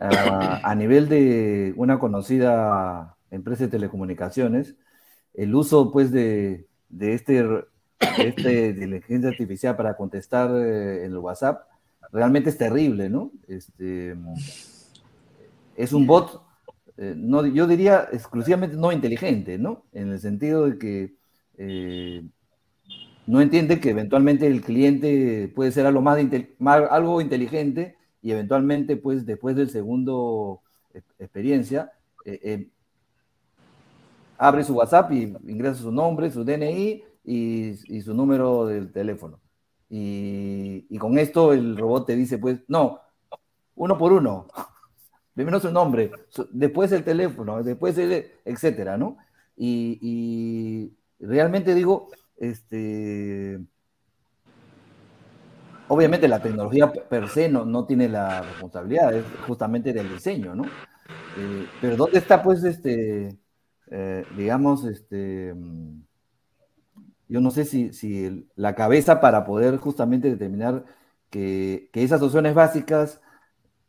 ah, a nivel de una conocida empresa de telecomunicaciones, el uso pues de, este, de este inteligencia artificial para contestar eh, en el WhatsApp realmente es terrible, ¿no? Este, es un bot, eh, no, yo diría exclusivamente no inteligente, ¿no? En el sentido de que no entiende que eventualmente el cliente puede ser algo más, algo inteligente y eventualmente pues después del segundo experiencia eh, eh, abre su WhatsApp y ingresa su nombre, su DNI y, su número del teléfono. Y, con esto el robot te dice pues no, uno por uno. Primero su nombre, después el teléfono, después el, etcétera, ¿no? y realmente digo, este, obviamente la tecnología per se no, no tiene la responsabilidad, es justamente del diseño, ¿no? Eh, pero ¿dónde está, pues, este, eh, digamos, este, yo no sé si, si, la cabeza para poder justamente determinar que, que, esas opciones básicas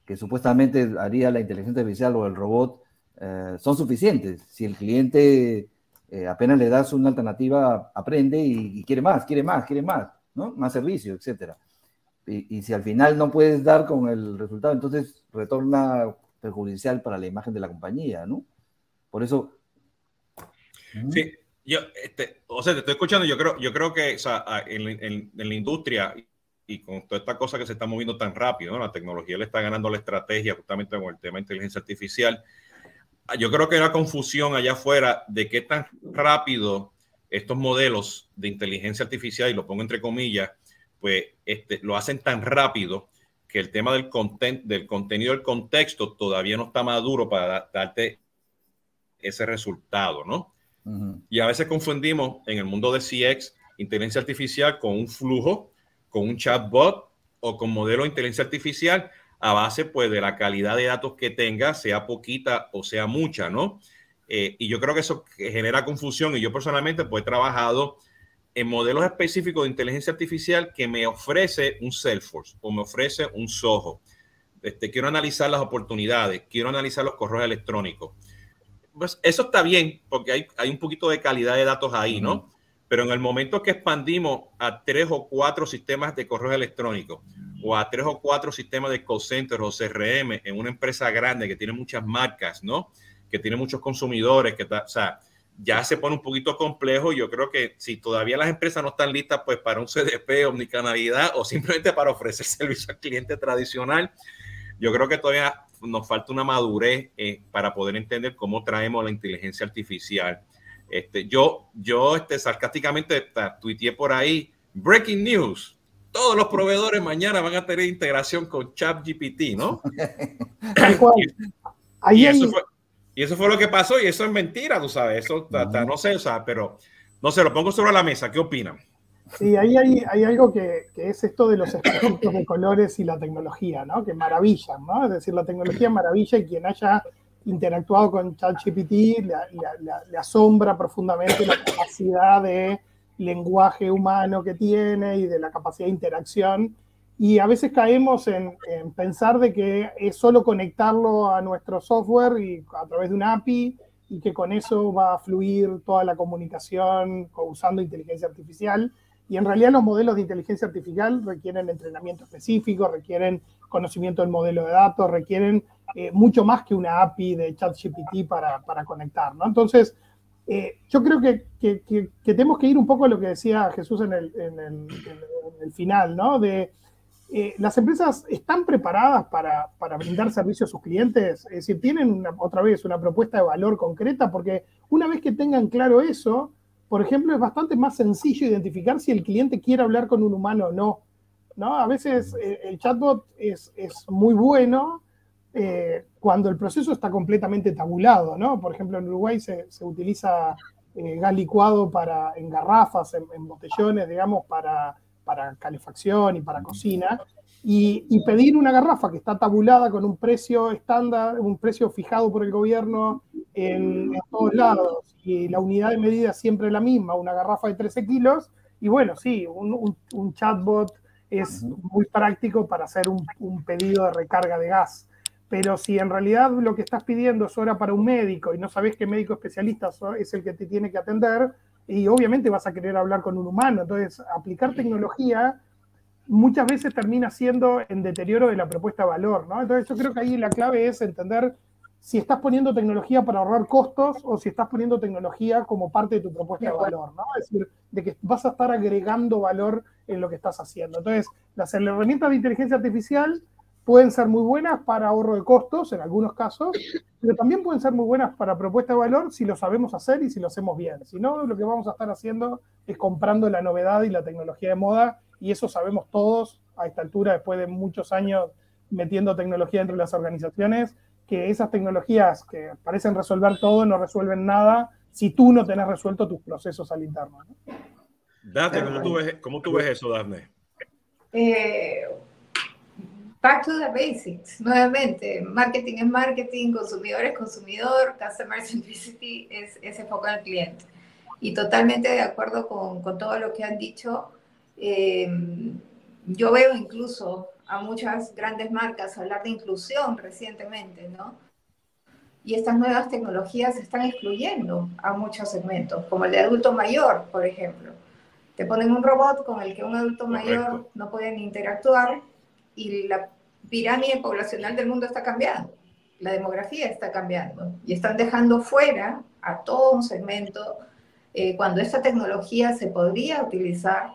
que supuestamente haría la inteligencia artificial o el robot eh, son suficientes. Si el cliente eh, apenas le das una alternativa, aprende y, quiere más, quiere más, quiere más, ¿no? Más servicio, etcétera. Y, si al final no puedes dar con el resultado, entonces retorna perjudicial para la imagen de la compañía, ¿no? Por eso. Sí, yo, este, o sea, te estoy escuchando, yo creo, yo creo que en, la industria y con toda esta cosa que se está moviendo tan rápido, ¿no? la tecnología le está ganando la estrategia justamente con el tema de inteligencia artificial yo creo que hay una confusión allá afuera de qué tan rápido estos modelos de inteligencia artificial, y lo pongo entre comillas, pues este, lo hacen tan rápido que el tema del, content, del contenido del contexto todavía no está maduro para darte ese resultado, ¿no? Y a veces confundimos en el mundo de CX inteligencia artificial con un flujo, con un chatbot o con modelo de inteligencia artificial a base pues de la calidad de datos que tenga, sea poquita o sea mucha, ¿no? Eh, y yo creo que eso genera confusión y yo personalmente pues he trabajado en modelos específicos de inteligencia artificial que me ofrece un Salesforce o me ofrece un Soho. Este, quiero analizar las oportunidades, quiero analizar los correos electrónicos. Pues eso está bien porque hay, hay un poquito de calidad de datos ahí, ¿no? Pero en el momento que expandimos a tres o cuatro sistemas de correos electrónicos, o a tres o cuatro sistemas de call center o CRM en una empresa grande que tiene muchas marcas, ¿no? Que tiene muchos consumidores, que o sea, ya se pone un poquito complejo. Yo creo que si todavía las empresas no están listas pues para un CDP, omnicanalidad o simplemente para ofrecer servicio al cliente tradicional, yo creo que todavía nos falta una madurez eh, para poder entender cómo traemos la inteligencia artificial. Este, yo, yo este, sarcásticamente tuiteé por ahí, breaking news, todos los proveedores mañana van a tener integración con ChatGPT, ¿no? y, eso fue, lo que pasó y eso es mentira, tú sabes, eso no sé, o sea, pero no sé, lo pongo sobre la mesa, ¿qué opinan? Sí, ahí hay, algo que, es esto de los espejos de colores y la tecnología, ¿no? Que maravillan, ¿no? Es decir, la tecnología maravilla y quien haya interactuado con ChatGPT le asombra profundamente la capacidad de lenguaje humano que tiene y de la capacidad de interacción. Y a veces caemos en, pensar de que es solo conectarlo a nuestro software y a través de una API y que con eso va a fluir toda la comunicación usando inteligencia artificial. Y en realidad los modelos de inteligencia artificial requieren entrenamiento específico, requieren conocimiento del modelo de datos, requieren eh, mucho más que una API de ChatGPT para, para conectar, ¿no? Entonces, eh, yo creo que, que, tenemos que ir un poco a lo que decía Jesús en el, en el, final, ¿no? De eh, las empresas están preparadas para, para, brindar servicio a sus clientes, es decir, tienen otra vez una propuesta de valor concreta, porque una vez que tengan claro eso, por ejemplo, es bastante más sencillo identificar si el cliente quiere hablar con un humano o no. ¿no? A veces eh, el chatbot es, es, muy bueno eh, cuando el proceso está completamente tabulado. ¿no? Por ejemplo, en Uruguay se, se utiliza eh, gas licuado para, en garrafas, en, en botellones, digamos, para, para, calefacción y para cocina. Y, y, pedir una garrafa que está tabulada con un precio estándar, un precio fijado por el gobierno en, en todos lados y la unidad de medida siempre la misma, una garrafa de 13 kilos, y bueno, sí, un, un, un chatbot es muy práctico para hacer un, un, pedido de recarga de gas. Pero si en realidad lo que estás pidiendo es hora para un médico y no sabes qué médico especialista es el que te tiene que atender, y obviamente vas a querer hablar con un humano. Entonces, aplicar tecnología muchas veces termina siendo en deterioro de la propuesta de valor, ¿no? Entonces, yo creo que ahí la clave es entender si estás poniendo tecnología para ahorrar costos o si estás poniendo tecnología como parte de tu propuesta de valor, ¿no? Es decir, de que vas a estar agregando valor en lo que estás haciendo. Entonces, las herramientas de inteligencia artificial pueden ser muy buenas para ahorro de costos en algunos casos, pero también pueden ser muy buenas para propuesta de valor si lo sabemos hacer y si lo hacemos bien. Si no, lo que vamos a estar haciendo es comprando la novedad y la tecnología de moda, y eso sabemos todos a esta altura, después de muchos años metiendo tecnología dentro de las organizaciones, que esas tecnologías que parecen resolver todo no resuelven nada si tú no tenés resuelto tus procesos al interno. ¿no? Dafne, ¿cómo tú, ves, ¿cómo tú ves eso, Dafne? Eh, back to the basics, nuevamente, marketing es marketing, consumidor es consumidor, customer centricity es ese foco al cliente. Y totalmente de acuerdo con, con todo lo que han dicho. Eh, yo veo incluso a muchas grandes marcas hablar de inclusión recientemente, ¿no? Y estas nuevas tecnologías están excluyendo a muchos segmentos, como el de adulto mayor, por ejemplo. Te ponen un robot con el que un adulto mayor no puede interactuar y la pirámide poblacional del mundo está cambiando, la demografía está cambiando y están dejando fuera a todo un segmento eh, cuando esta tecnología se podría utilizar,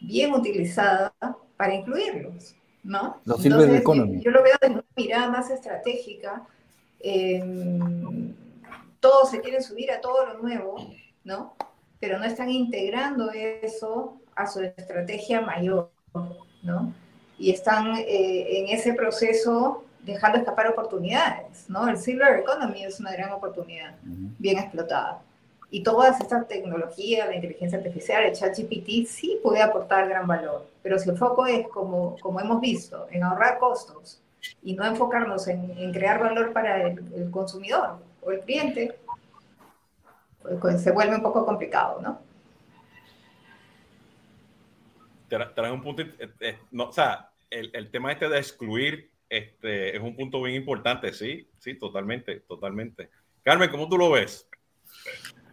bien utilizada, para incluirlos. ¿no? Entonces, yo lo veo desde una mirada más estratégica. Eh, todos se quieren subir a todo lo nuevo, ¿no? Pero no están integrando eso a su estrategia mayor, ¿no? Y están eh, en ese proceso dejando escapar oportunidades, ¿no? El Silver Economy es una gran oportunidad, bien explotada. Y toda esta tecnología, la inteligencia artificial, el chat GPT, sí puede aportar gran valor. Pero si el foco es, como, como hemos visto, en ahorrar costos y no enfocarnos en, en crear valor para el, el, consumidor o el cliente, pues, se vuelve un poco complicado, ¿no? Traes un punto, eh, eh, no, o sea, el, el, tema este de excluir este, es un punto bien importante, sí, sí, totalmente, totalmente. Carmen, ¿cómo tú lo ves?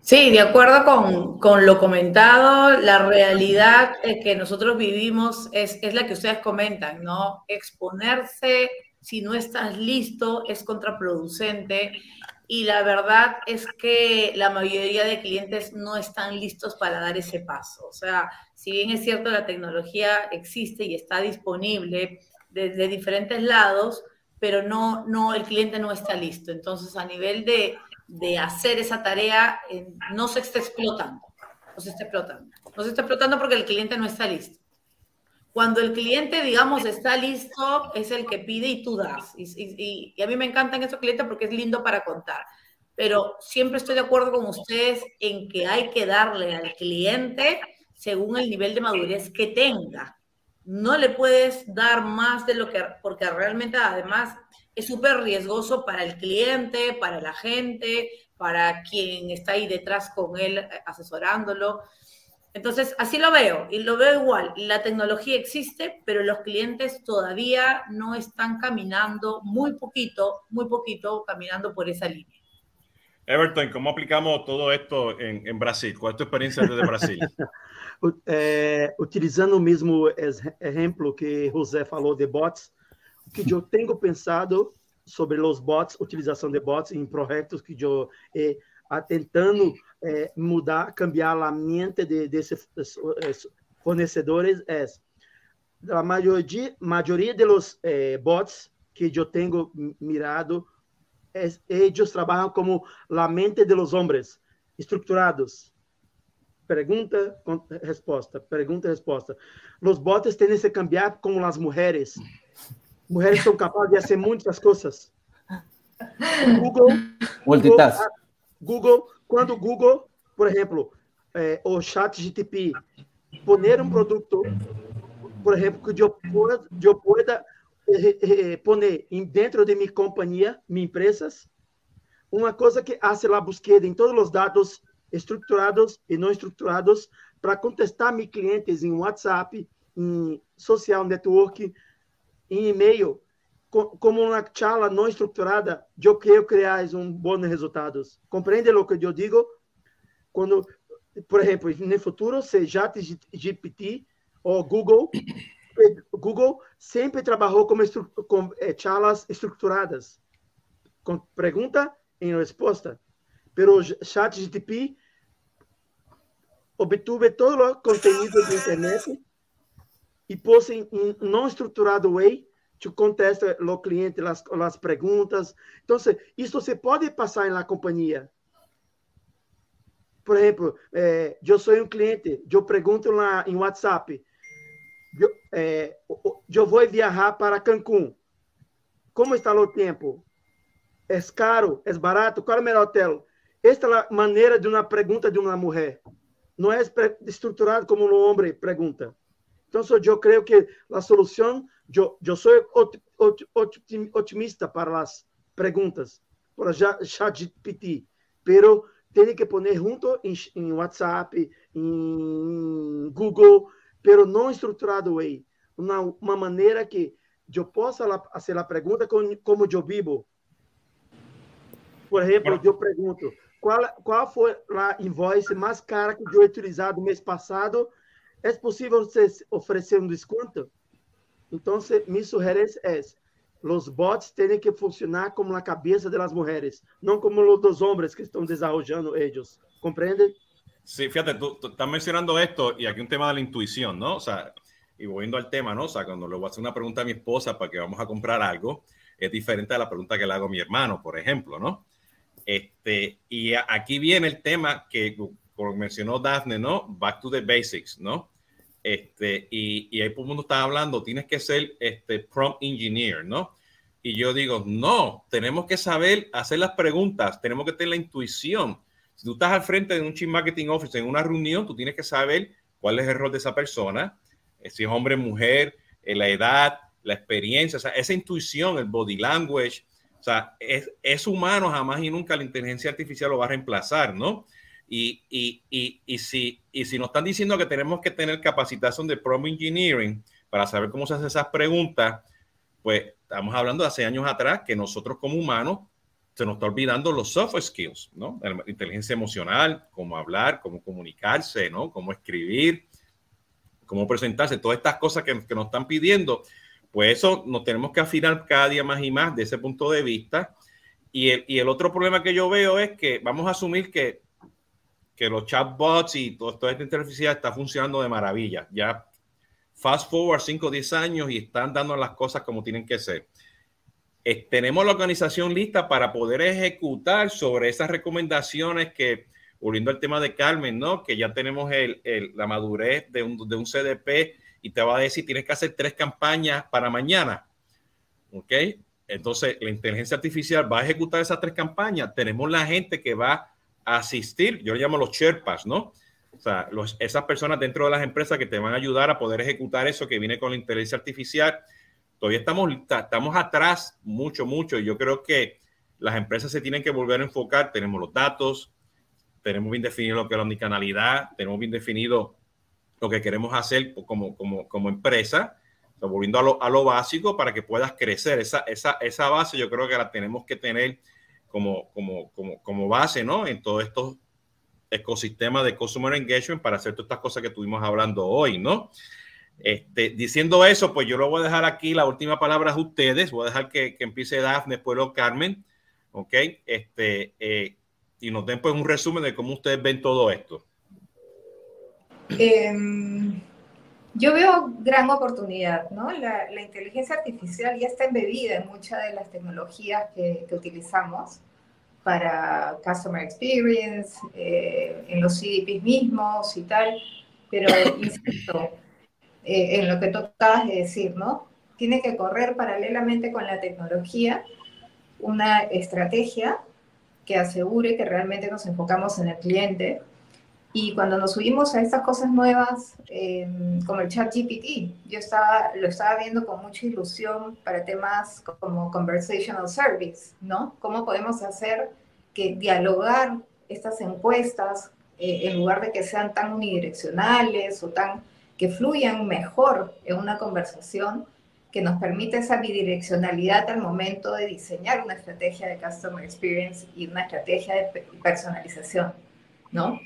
Sí, de acuerdo con, con, lo comentado, la realidad que nosotros vivimos es, es, la que ustedes comentan, ¿no? Exponerse si no estás listo es contraproducente y la verdad es que la mayoría de clientes no están listos para dar ese paso. O sea, si bien es cierto la tecnología existe y está disponible desde diferentes lados, pero no, no, el cliente no está listo. Entonces, a nivel de de hacer esa tarea eh, no se está explotando. No se está explotando. No se está explotando porque el cliente no está listo. Cuando el cliente, digamos, está listo, es el que pide y tú das. Y, y, a mí me encantan esos clientes porque es lindo para contar. Pero siempre estoy de acuerdo con ustedes en que hay que darle al cliente según el nivel de madurez que tenga. No le puedes dar más de lo que, porque realmente además es súper riesgoso para el cliente, para la gente, para quien está ahí detrás con él eh, asesorándolo. Entonces, así lo veo y lo veo igual. La tecnología existe, pero los clientes todavía no están caminando muy poquito, muy poquito caminando por esa línea. Everton, ¿cómo aplicamos todo esto en, en Brasil? ¿Cuál es tu experiencia desde Brasil? é, utilizando o mesmo exemplo que José falou de bots, que eu tenho pensado sobre os bots, utilização de bots em projetos que eu é, tentando é, mudar, cambiar a mente de, desses fornecedores é a maioria, maioria dos é, bots que eu tenho mirado, é, eles trabalham como a mente de los estruturados, Pergunta, resposta, pergunta, resposta. Os bots têm que cambiar como as mulheres. Mulheres são capazes de fazer muitas coisas. Google, Multitask. Google, quando o Google, por exemplo, é, o chat GTP, poner um produto, por exemplo, que eu pueda, eu pueda eh, poner dentro de minha companhia, minhas empresas, uma coisa que hace a búsqueda em todos os dados estruturados e não estruturados para contestar meus clientes em WhatsApp, em social network, em e-mail, como uma charla não estruturada, eu quero criar um bons resultados. Compreende o que eu digo? Quando, por exemplo, no futuro, se GPT ou Google, Google sempre trabalhou com, estru com é, charlas estruturadas, com pergunta e resposta. Pero chat GTP obtuve todo o conteúdo da internet e pus em não estruturado way to contesta o cliente as, as perguntas. Então, isso se pode passar na companhia. Por exemplo, eh, eu sou um cliente, eu pergunto lá em WhatsApp, eu, eh, eu vou viajar para Cancún. Como está o tempo? É caro? É barato? Qual é o melhor hotel? Esta é a maneira de uma pergunta de uma mulher não é estruturado como um homem pergunta. Então, eu creio que a solução. Eu sou otimista ot, ot, ot, para já preguntas, para ChatGPT, pero tiene que poner junto em WhatsApp, em Google, pero não estruturado aí. Uma maneira que eu possa fazer a pergunta como eu vivo. Por exemplo, eu pergunto qual foi a invoice mais cara que eu utilizei utilizado mês passado. É possível você oferecer um desconto? Então, minha sugerência é: os bots têm que funcionar como na cabeça das mulheres, não como os dos homens que estão desenvolvendo eles. Compreende? Sí, fíjate, tú, tú, estás mencionando esto y aquí un tema de la intuición, ¿no? O sea, y volviendo al tema, ¿no? O sea, cuando le voy a hacer una pregunta a mi esposa para que vamos a comprar algo, es diferente a la pregunta que le hago a mi hermano, por ejemplo, ¿no? Este, y aquí viene el tema que, como mencionó Daphne, ¿no? Back to the basics, ¿no? Este, y, y ahí todo el mundo está hablando, tienes que ser este prompt engineer, ¿no? Y yo digo, no, tenemos que saber hacer las preguntas, tenemos que tener la intuición. Si tú estás al frente de un Chief Marketing Officer en una reunión, tú tienes que saber cuál es el rol de esa persona, eh, si es hombre, mujer, eh, la edad, la experiencia, o sea, esa intuición, el body language, o sea, es, es, humano, jamás y nunca la inteligencia artificial lo va a reemplazar, ¿no? Y, y, y, y, si, y si nos están diciendo que tenemos que tener capacitación de prompt engineering para saber cómo se hacen esas preguntas, pues estamos hablando de hace años atrás que nosotros como humanos se nos está olvidando los soft skills, ¿no? Inteligencia emocional, cómo hablar, cómo comunicarse, ¿no? Cómo escribir, cómo presentarse, todas estas cosas que, que nos están pidiendo pues eso nos tenemos que afinar cada día más y más de ese punto de vista. Y el, y el otro problema que yo veo es que vamos a asumir que, que los chatbots y todo, toda esta inteligencia está funcionando de maravilla. Ya fast forward 5 o 10 años y están dando las cosas como tienen que ser. Tenemos la organización lista para poder ejecutar sobre esas recomendaciones que, volviendo al tema de Carmen, ¿no? Que ya tenemos la madurez de un, de un CDP y te va a decir tienes que hacer tres campañas para mañana. ¿Ok? Entonces, la inteligencia artificial va a ejecutar esas tres campañas. Tenemos la gente que va asistir, yo le llamo los Sherpas, ¿no? O sea, los, esas personas dentro de las empresas que te van a ayudar a poder ejecutar eso que viene con la inteligencia artificial. Todavía estamos, estamos atrás mucho, mucho. Y yo creo que las empresas se tienen que volver a enfocar. Tenemos los datos, tenemos bien definido lo que es la omnicanalidad, tenemos bien definido lo que queremos hacer como, como, como empresa, volviendo a lo, a lo, básico para que puedas crecer. Esa, esa, esa base yo creo que la tenemos que tener como, como, como, como base, ¿no? En todos estos ecosistemas de Customer Engagement para hacer todas estas cosas que estuvimos hablando hoy, ¿no? Este, diciendo eso, pues yo lo voy a dejar aquí, la última palabra es ustedes, voy a dejar que, que empiece Dafne, después Carmen, ¿ok? Este, eh, y nos den pues un resumen de cómo ustedes ven todo esto. Em, yo veo gran oportunidad, ¿no? La, la, inteligencia artificial ya está embebida en muchas de las tecnologías que, que utilizamos para Customer Experience, eh, en los CDPs mismos y tal, pero insisto, eh, en lo que tú acabas de decir, ¿no? Tiene que correr paralelamente con la tecnología una estrategia que asegure que realmente nos enfocamos en el cliente. Y cuando nos subimos a estas cosas nuevas, em, como el chat GPT, yo estaba, lo estaba viendo con mucha ilusión para temas como conversational service, ¿no? ¿Cómo podemos hacer que dialogar estas encuestas, eh, en lugar de que sean tan unidireccionales o tan que fluyan mejor en una conversación, que nos permite esa bidireccionalidad al momento de diseñar una estrategia de customer experience y una estrategia de personalización, ¿no?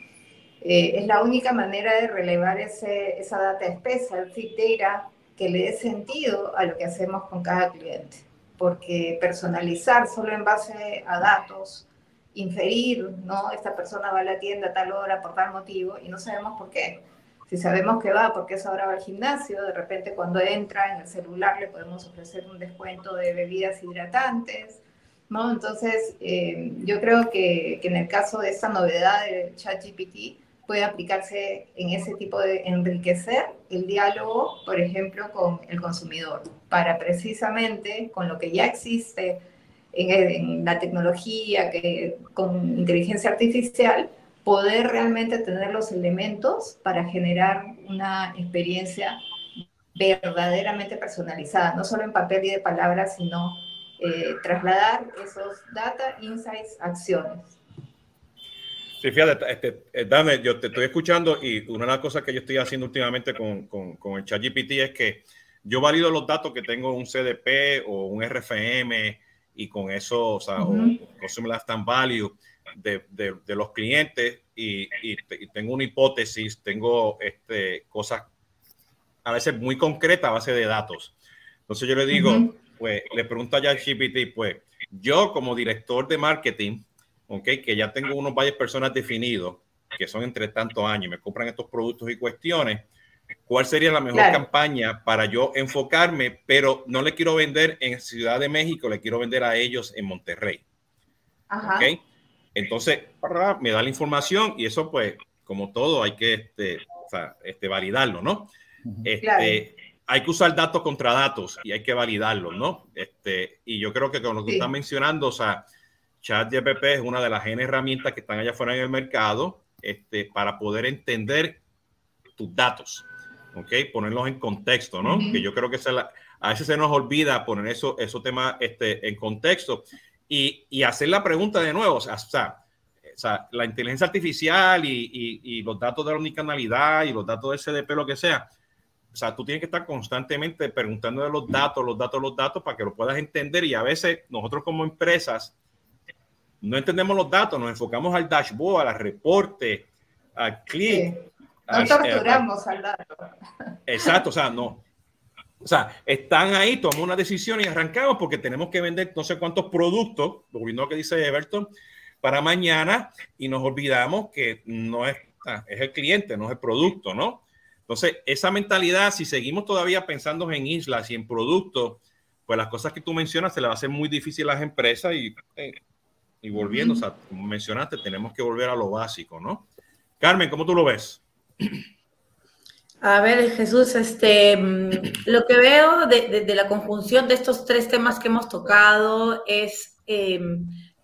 Eh, es la única manera de relevar ese, esa data espesa, el big data, que le dé sentido a lo que hacemos con cada cliente. Porque personalizar solo en base a datos, inferir, ¿no? Esta persona va a la tienda a tal hora por tal motivo y no sabemos por qué si sabemos que va porque esa hora va al gimnasio, de repente cuando entra en el celular le podemos ofrecer un descuento de bebidas hidratantes, ¿no? Entonces, eh, yo creo que, que, en el caso de esta novedad del ChatGPT puede aplicarse en ese tipo de enriquecer el diálogo, por ejemplo, con el consumidor, para precisamente con lo que ya existe en, la tecnología, que, con inteligencia artificial, poder realmente tener los elementos para generar una experiencia verdaderamente personalizada, no solo en papel y de palabras, sino eh, trasladar esos data, insights, acciones. Sí, fíjate, este, eh, Dame, yo te estoy escuchando y una de las cosas que yo estoy haciendo últimamente con, con, con el ChatGPT es que yo valido los datos que tengo un CDP o un RFM y con eso, o sea, uh -huh. o Consumer Lifetime Value de, de, de los clientes y, y, y, tengo una hipótesis, tengo este, cosas a veces muy concretas a base de datos. Entonces yo le digo, uh -huh. pues le pregunto a GPT, pues yo como director de marketing, okay, que ya tengo unos varias personas definidos, que son entre tantos años, me compran estos productos y cuestiones, ¿cuál sería la mejor claro. campaña para yo enfocarme? Pero no le quiero vender en Ciudad de México, le quiero vender a ellos en Monterrey. Ajá. ¿Okay? Entonces, me da la información y eso, pues, como todo, hay que este, o sea, este, validarlo, ¿no? Este, claro. Hay que usar datos contra datos y hay que validarlo, ¿no? Este, y yo creo que con lo que sí. están mencionando, o sea, ChatGPT es una de las herramientas que están allá afuera en el mercado este, para poder entender tus datos, ¿ok? Ponerlos en contexto, ¿no? Uh -huh. Que yo creo que se la, a veces se nos olvida poner eso, esos temas este, en contexto y, y, hacer la pregunta de nuevo, o sea, o sea la inteligencia artificial y, y, y, los datos de la omnicanalidad y los datos de CDP, lo que sea, o sea, tú tienes que estar constantemente preguntando de los datos, los datos, los datos, para que lo puedas entender y a veces nosotros como empresas no entendemos los datos, nos enfocamos al dashboard, al reporte, al clic. Sí. No torturamos al dato. Exacto, o sea, no. O sea, están ahí, tomamos una decisión y arrancamos porque tenemos que vender no sé cuántos productos, lo mismo que dice Everton, para mañana y nos olvidamos que no es, es el cliente, no es el producto, ¿no? Entonces, esa mentalidad, si seguimos todavía pensando en islas y en productos, pues las cosas que tú mencionas se le va a hacer muy difícil a las empresas y, eh, y volviendo, o sea, como mencionaste, tenemos que volver a lo básico, ¿no? Carmen, ¿cómo tú lo ves? A ver, Jesús, este, mm, lo que veo de, de, de, la conjunción de estos tres temas que hemos tocado es eh,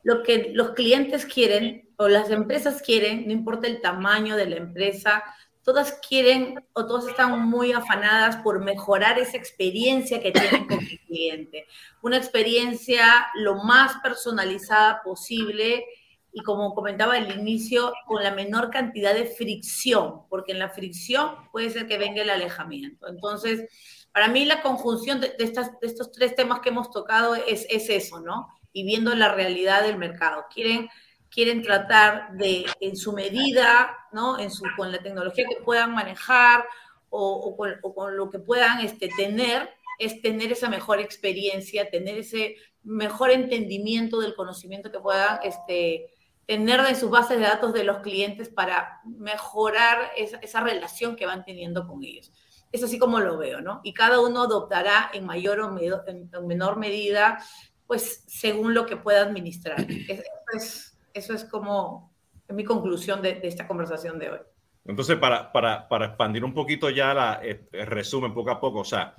lo que los clientes quieren o las empresas quieren, no importa el tamaño de la empresa, todas quieren o todas están muy afanadas por mejorar esa experiencia que tienen con el cliente. Una experiencia lo más personalizada posible y como comentaba al inicio, con la menor cantidad de fricción, porque en la fricción puede ser que venga el alejamiento. Entonces, para mí la conjunción de, estos tres temas que hemos tocado es eso, ¿no? y viendo la realidad del mercado. Quieren, quieren tratar de, en su medida, ¿no? En su, con la tecnología que puedan manejar o, con, lo que puedan este, tener, es tener esa mejor experiencia, tener ese mejor entendimiento del conocimiento que puedan este, tener en sus bases de datos de los clientes para mejorar esa, esa relación que van teniendo con ellos. Es así como lo veo, ¿no? Y cada uno adoptará en mayor o en menor medida pues según lo que pueda administrar. Eso es, eso es como mi conclusión de, esta conversación de hoy. Entonces, para, para, para expandir un poquito ya la, el resumen poco a poco, o sea,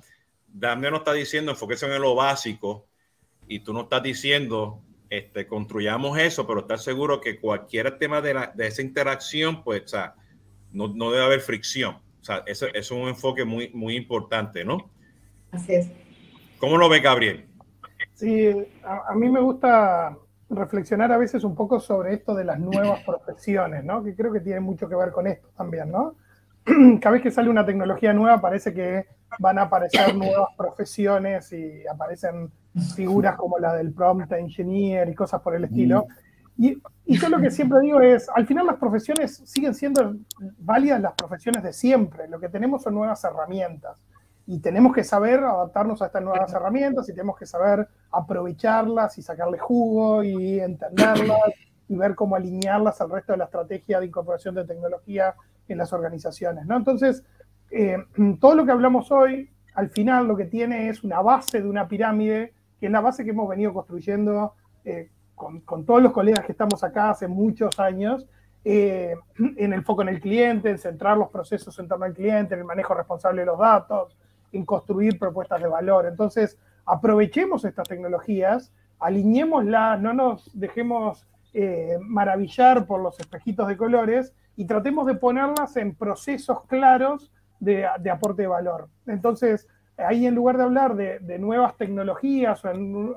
Dame nos está diciendo enfoquese en lo básico y tú no estás diciendo este, construyamos eso, pero estás seguro que cualquier tema de, la, de esa interacción, pues, o sea, no, no, debe haber fricción. O sea, eso, eso, es un enfoque muy, muy importante, ¿no? Así es. ¿Cómo lo ve Gabriel? Sí, a, mí me gusta reflexionar a veces un poco sobre esto de las nuevas profesiones, ¿no? Que creo que tiene mucho que ver con esto también, ¿no? Cada vez que sale una tecnología nueva parece que van a aparecer nuevas profesiones y aparecen figuras como la del prompt engineer y cosas por el estilo. Y, y yo lo que siempre digo es, al final las profesiones siguen siendo válidas las profesiones de siempre, lo que tenemos son nuevas herramientas y tenemos que saber adaptarnos a estas nuevas herramientas y tenemos que saber aprovecharlas y sacarle jugo y entenderlas y ver cómo alinearlas al resto de la estrategia de incorporación de tecnología en las organizaciones. ¿no? Entonces, eh, todo lo que hablamos hoy, al final lo que tiene es una base de una pirámide, que es la base que hemos venido construyendo eh, con, todos los colegas que estamos acá hace muchos años, eh, en el foco en el cliente, en centrar los procesos en torno al cliente, en el manejo responsable de los datos, en construir propuestas de valor. Entonces, aprovechemos estas tecnologías, alineémoslas, no nos dejemos eh, maravillar por los espejitos de colores y tratemos de ponerlas en procesos claros de, aporte de valor. Entonces, ahí en lugar de hablar de, de, nuevas tecnologías o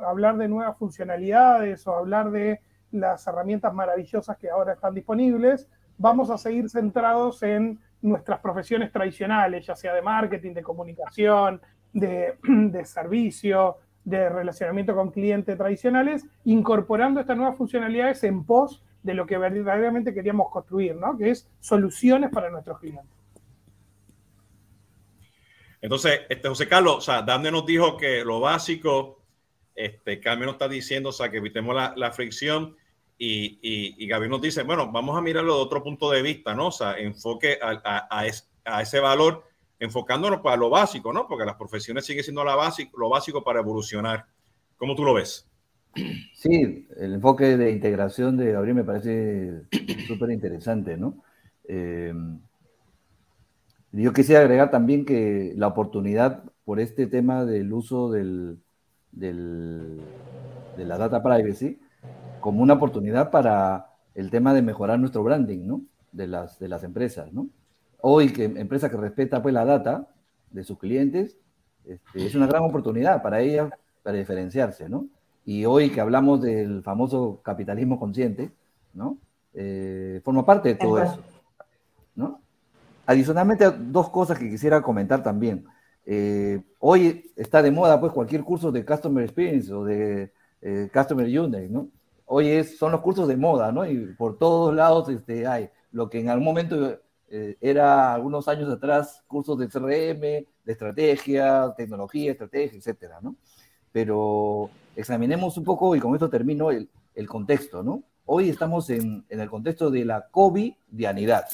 hablar de nuevas funcionalidades o hablar de las herramientas maravillosas que ahora están disponibles, vamos a seguir centrados en nuestras profesiones tradicionales, ya sea de marketing, de comunicación, de, servicio, de relacionamiento con clientes tradicionales, incorporando estas nuevas funcionalidades en pos de lo que verdaderamente queríamos construir, ¿no? que es soluciones para nuestros clientes. Entonces, este, José Carlos, o sea, Dante nos dijo que lo básico, este, Carmen nos está diciendo, o sea, que evitemos la, la fricción y, y, Gabriel nos dice, bueno, vamos a mirarlo de otro punto de vista, ¿no? O sea, enfoque a, ese valor, enfocándonos para lo básico, ¿no? Porque las profesiones siguen siendo lo básico para evolucionar. ¿Cómo tú lo ves? Sí, el enfoque de integración de Gabriel me parece súper interesante, ¿no? Eh, yo quisiera agregar también que la oportunidad por este tema del uso del, de la data privacy, como una oportunidad para el tema de mejorar nuestro branding, ¿no? De las, de las empresas, ¿no? Hoy, que empresa que respeta pues la data de sus clientes, este, es una gran oportunidad para ellas para diferenciarse, ¿no? Y hoy que hablamos del famoso capitalismo consciente, ¿no? Eh, forma parte de todo eso, ¿no? Adicionalmente, dos cosas que quisiera comentar también. Eh, hoy está de moda, pues, cualquier curso de Customer Experience o de eh, Customer Unit, ¿no? Hoy son los cursos de moda, ¿no? Y por todos lados este, hay lo que en algún momento eh, era, algunos años atrás, cursos de CRM, de estrategia, tecnología, estrategia, etcétera, ¿no? Pero examinemos un poco, y con esto termino, el, el contexto, ¿no? Hoy estamos en, en, el contexto de la COVID-dianidad,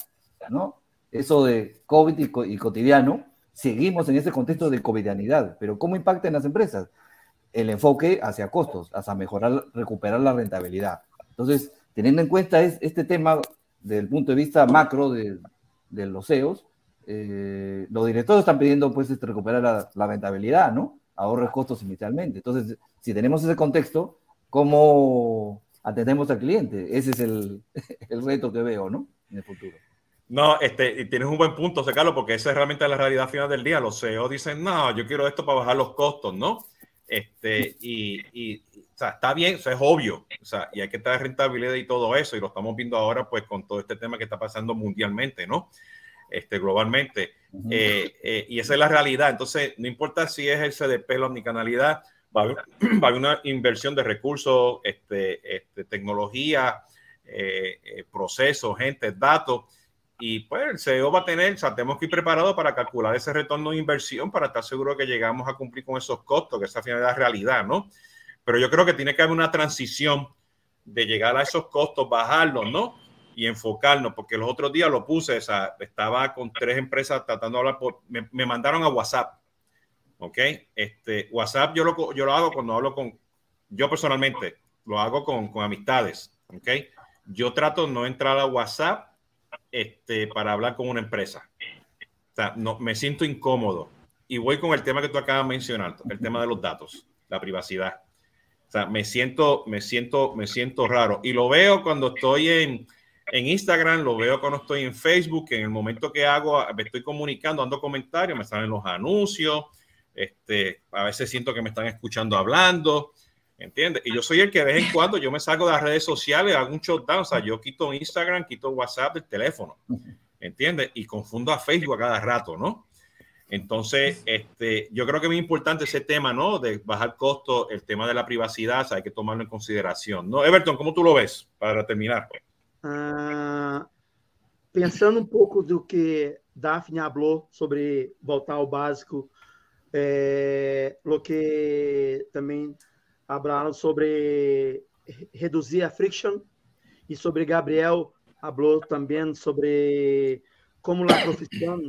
¿no? Eso de COVID y, y cotidiano, seguimos en ese contexto de covidianidad, pero ¿cómo impacta en las empresas? El enfoque hacia costos, hacia mejorar, recuperar la rentabilidad. Entonces, teniendo en cuenta este tema desde el punto de vista macro de, los CEOs, eh, los directores están pidiendo pues este, recuperar la, rentabilidad, ¿no? Ahorros costos inicialmente. Entonces, si tenemos ese contexto, ¿cómo atendemos al cliente? Ese es el, el reto que veo, ¿no? En el futuro. No, este, tienes un buen punto, Carlos, porque esa es realmente la realidad final del día. Los CEOs dicen, no, yo quiero esto para bajar los costos, ¿no? Este, y, y o sea, está bien, eso es obvio, o sea, y hay que traer rentabilidad y todo eso, y lo estamos viendo ahora, pues, con todo este tema que está pasando mundialmente, ¿no? Este, globalmente. Eh, eh, y esa es la realidad. Entonces, no importa si es el CDP, la omnicanalidad, va a haber, una inversión de recursos, este, este tecnología, eh, procesos, gente, datos. Y pues el CEO va a tener, tenemos que ir preparados para calcular ese retorno de inversión para estar seguro que llegamos a cumplir con esos costos, que esa final es la realidad, ¿no? Pero yo creo que tiene que haber una transición de llegar a esos costos, bajarlos, ¿no? Y enfocarnos, porque los otros días lo puse, o estaba con tres empresas tratando de hablar, me, me mandaron a WhatsApp, ¿ok? Este, WhatsApp yo lo, yo lo hago cuando hablo con, yo personalmente, lo hago con, con amistades, ¿ok? Yo trato no entrar a WhatsApp este, para hablar con una empresa. O sea, no, me siento incómodo. Y voy con el tema que tú acabas de mencionar, el tema de los datos, la privacidad. O sea, me siento, me siento, me siento raro. Y lo veo cuando estoy en, en Instagram, lo veo cuando estoy en Facebook, en el momento que hago, me estoy comunicando, dando comentarios, me salen los anuncios, este, a veces siento que me están escuchando hablando, ¿entiendes? Y yo soy el que de vez en cuando yo me salgo de las redes sociales, hago un shutdown, o sea, yo quito Instagram, quito WhatsApp del teléfono, ¿entiendes? Y confundo a Facebook a cada rato, ¿no? Entonces, este, yo creo que es muy importante ese tema, ¿no? De bajar costos, el tema de la privacidad, hay que tomarlo en consideración, ¿no? Everton, ¿cómo tú lo ves para terminar? Uh, pensando um pouco do que Daphne falou sobre voltar ao básico, é, lo que também falaram sobre reduzir a friction e sobre Gabriel falou também sobre como a profissão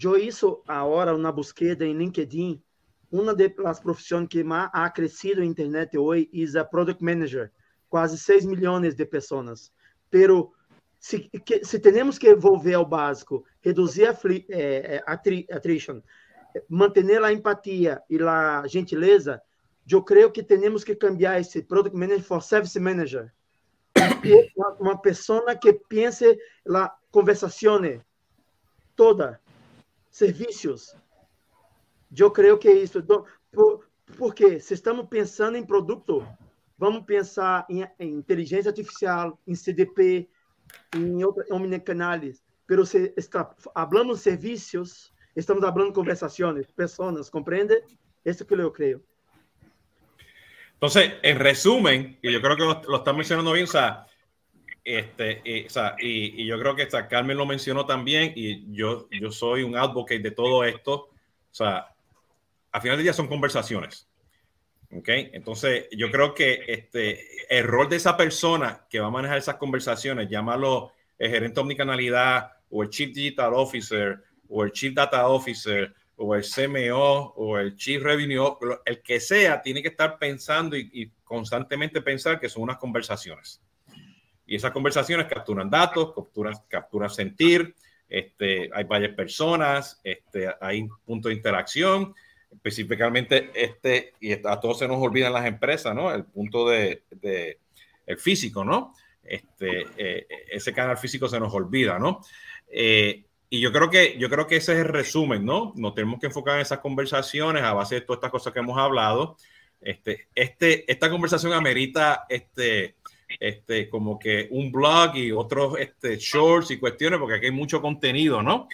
eu isso agora na busqueda em LinkedIn, uma das profissões que mais ha crescido na internet hoje é a Product Manager, quase 6 milhões de pessoas. Pero se, que, se temos que volver ao básico, reduzir a é, é attrition, manter a empatia e a gentileza, eu creio que temos que cambiar esse Product Manager for Service Manager. uma pessoa que pense a conversação toda serviços. Eu creio que é isso. Por, porque se estamos pensando em produto, vamos pensar em, em inteligência artificial, em CDP, em outras omnicanales. Pero se está falando serviços, estamos falando conversações, pessoas, compreende? Eso que eu creio. Entonces, en resumen, y yo creo que lo, lo están mencionando bien, o sea, Este, y, o sea, y, y, yo creo que esta Carmen lo mencionó también y yo, yo soy un advocate de todo esto. O sea, al final del día son conversaciones. ¿Ok? Entonces, yo creo que este, el rol de esa persona que va a manejar esas conversaciones, llámalo el gerente omnicanalidad o el Chief Digital Officer o el Chief Data Officer o el CMO o el Chief Revenue, el que sea, tiene que estar pensando y, y constantemente pensar que son unas conversaciones. Y esas conversaciones capturan datos, capturan, capturan sentir, este, hay varias personas, este, hay punto de interacción, específicamente este, y a todos se nos olvidan las empresas, ¿no? El punto de, de el físico, ¿no? Este, eh, ese canal físico se nos olvida, ¿no? Eh, y yo creo que yo creo que ese es el resumen, ¿no? Nos tenemos que enfocar en esas conversaciones a base de todas estas cosas que hemos hablado. Este, este, esta conversación amerita este, este, como que un blog y otros este, shorts y cuestiones, porque aquí hay mucho contenido, ¿no?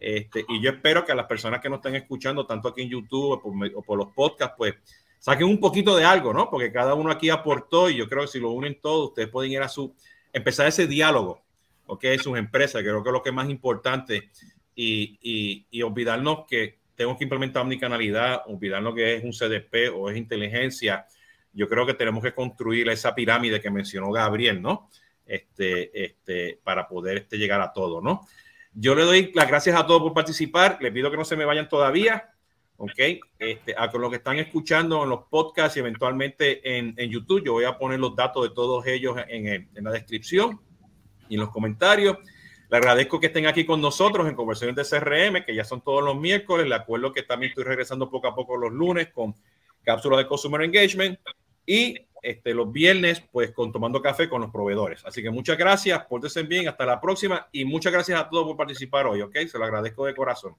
Este, y yo espero que a las personas que nos estén escuchando, tanto aquí en YouTube o por, los podcasts, pues saquen un poquito de algo, ¿no? Porque cada uno aquí aportó y yo creo que si lo unen todos, ustedes pueden ir a su, empezar ese diálogo, ¿ok? Sus empresas, creo que es lo que es más importante y, y, y olvidarnos que tenemos que implementar omnicanalidad, olvidarnos que es un CDP o es inteligencia, yo creo que tenemos que construir esa pirámide que mencionó Gabriel, ¿no? Este, este, para poder este, llegar a todo, ¿no? Yo le doy las gracias a todos por participar. Les pido que no se me vayan todavía, ¿ok? Este, a los que están escuchando en los podcasts y eventualmente en, en YouTube, yo voy a poner los datos de todos ellos en, en, la descripción y en los comentarios. Le agradezco que estén aquí con nosotros en conversaciones de CRM, que ya son todos los miércoles. Le acuerdo que también estoy regresando poco a poco los lunes con cápsulas de Consumer Engagement y este, los viernes, pues con tomando café con los proveedores. Así que muchas gracias, pórtense bien, hasta la próxima y muchas gracias a todos por participar hoy, ¿ok? Se lo agradezco de corazón.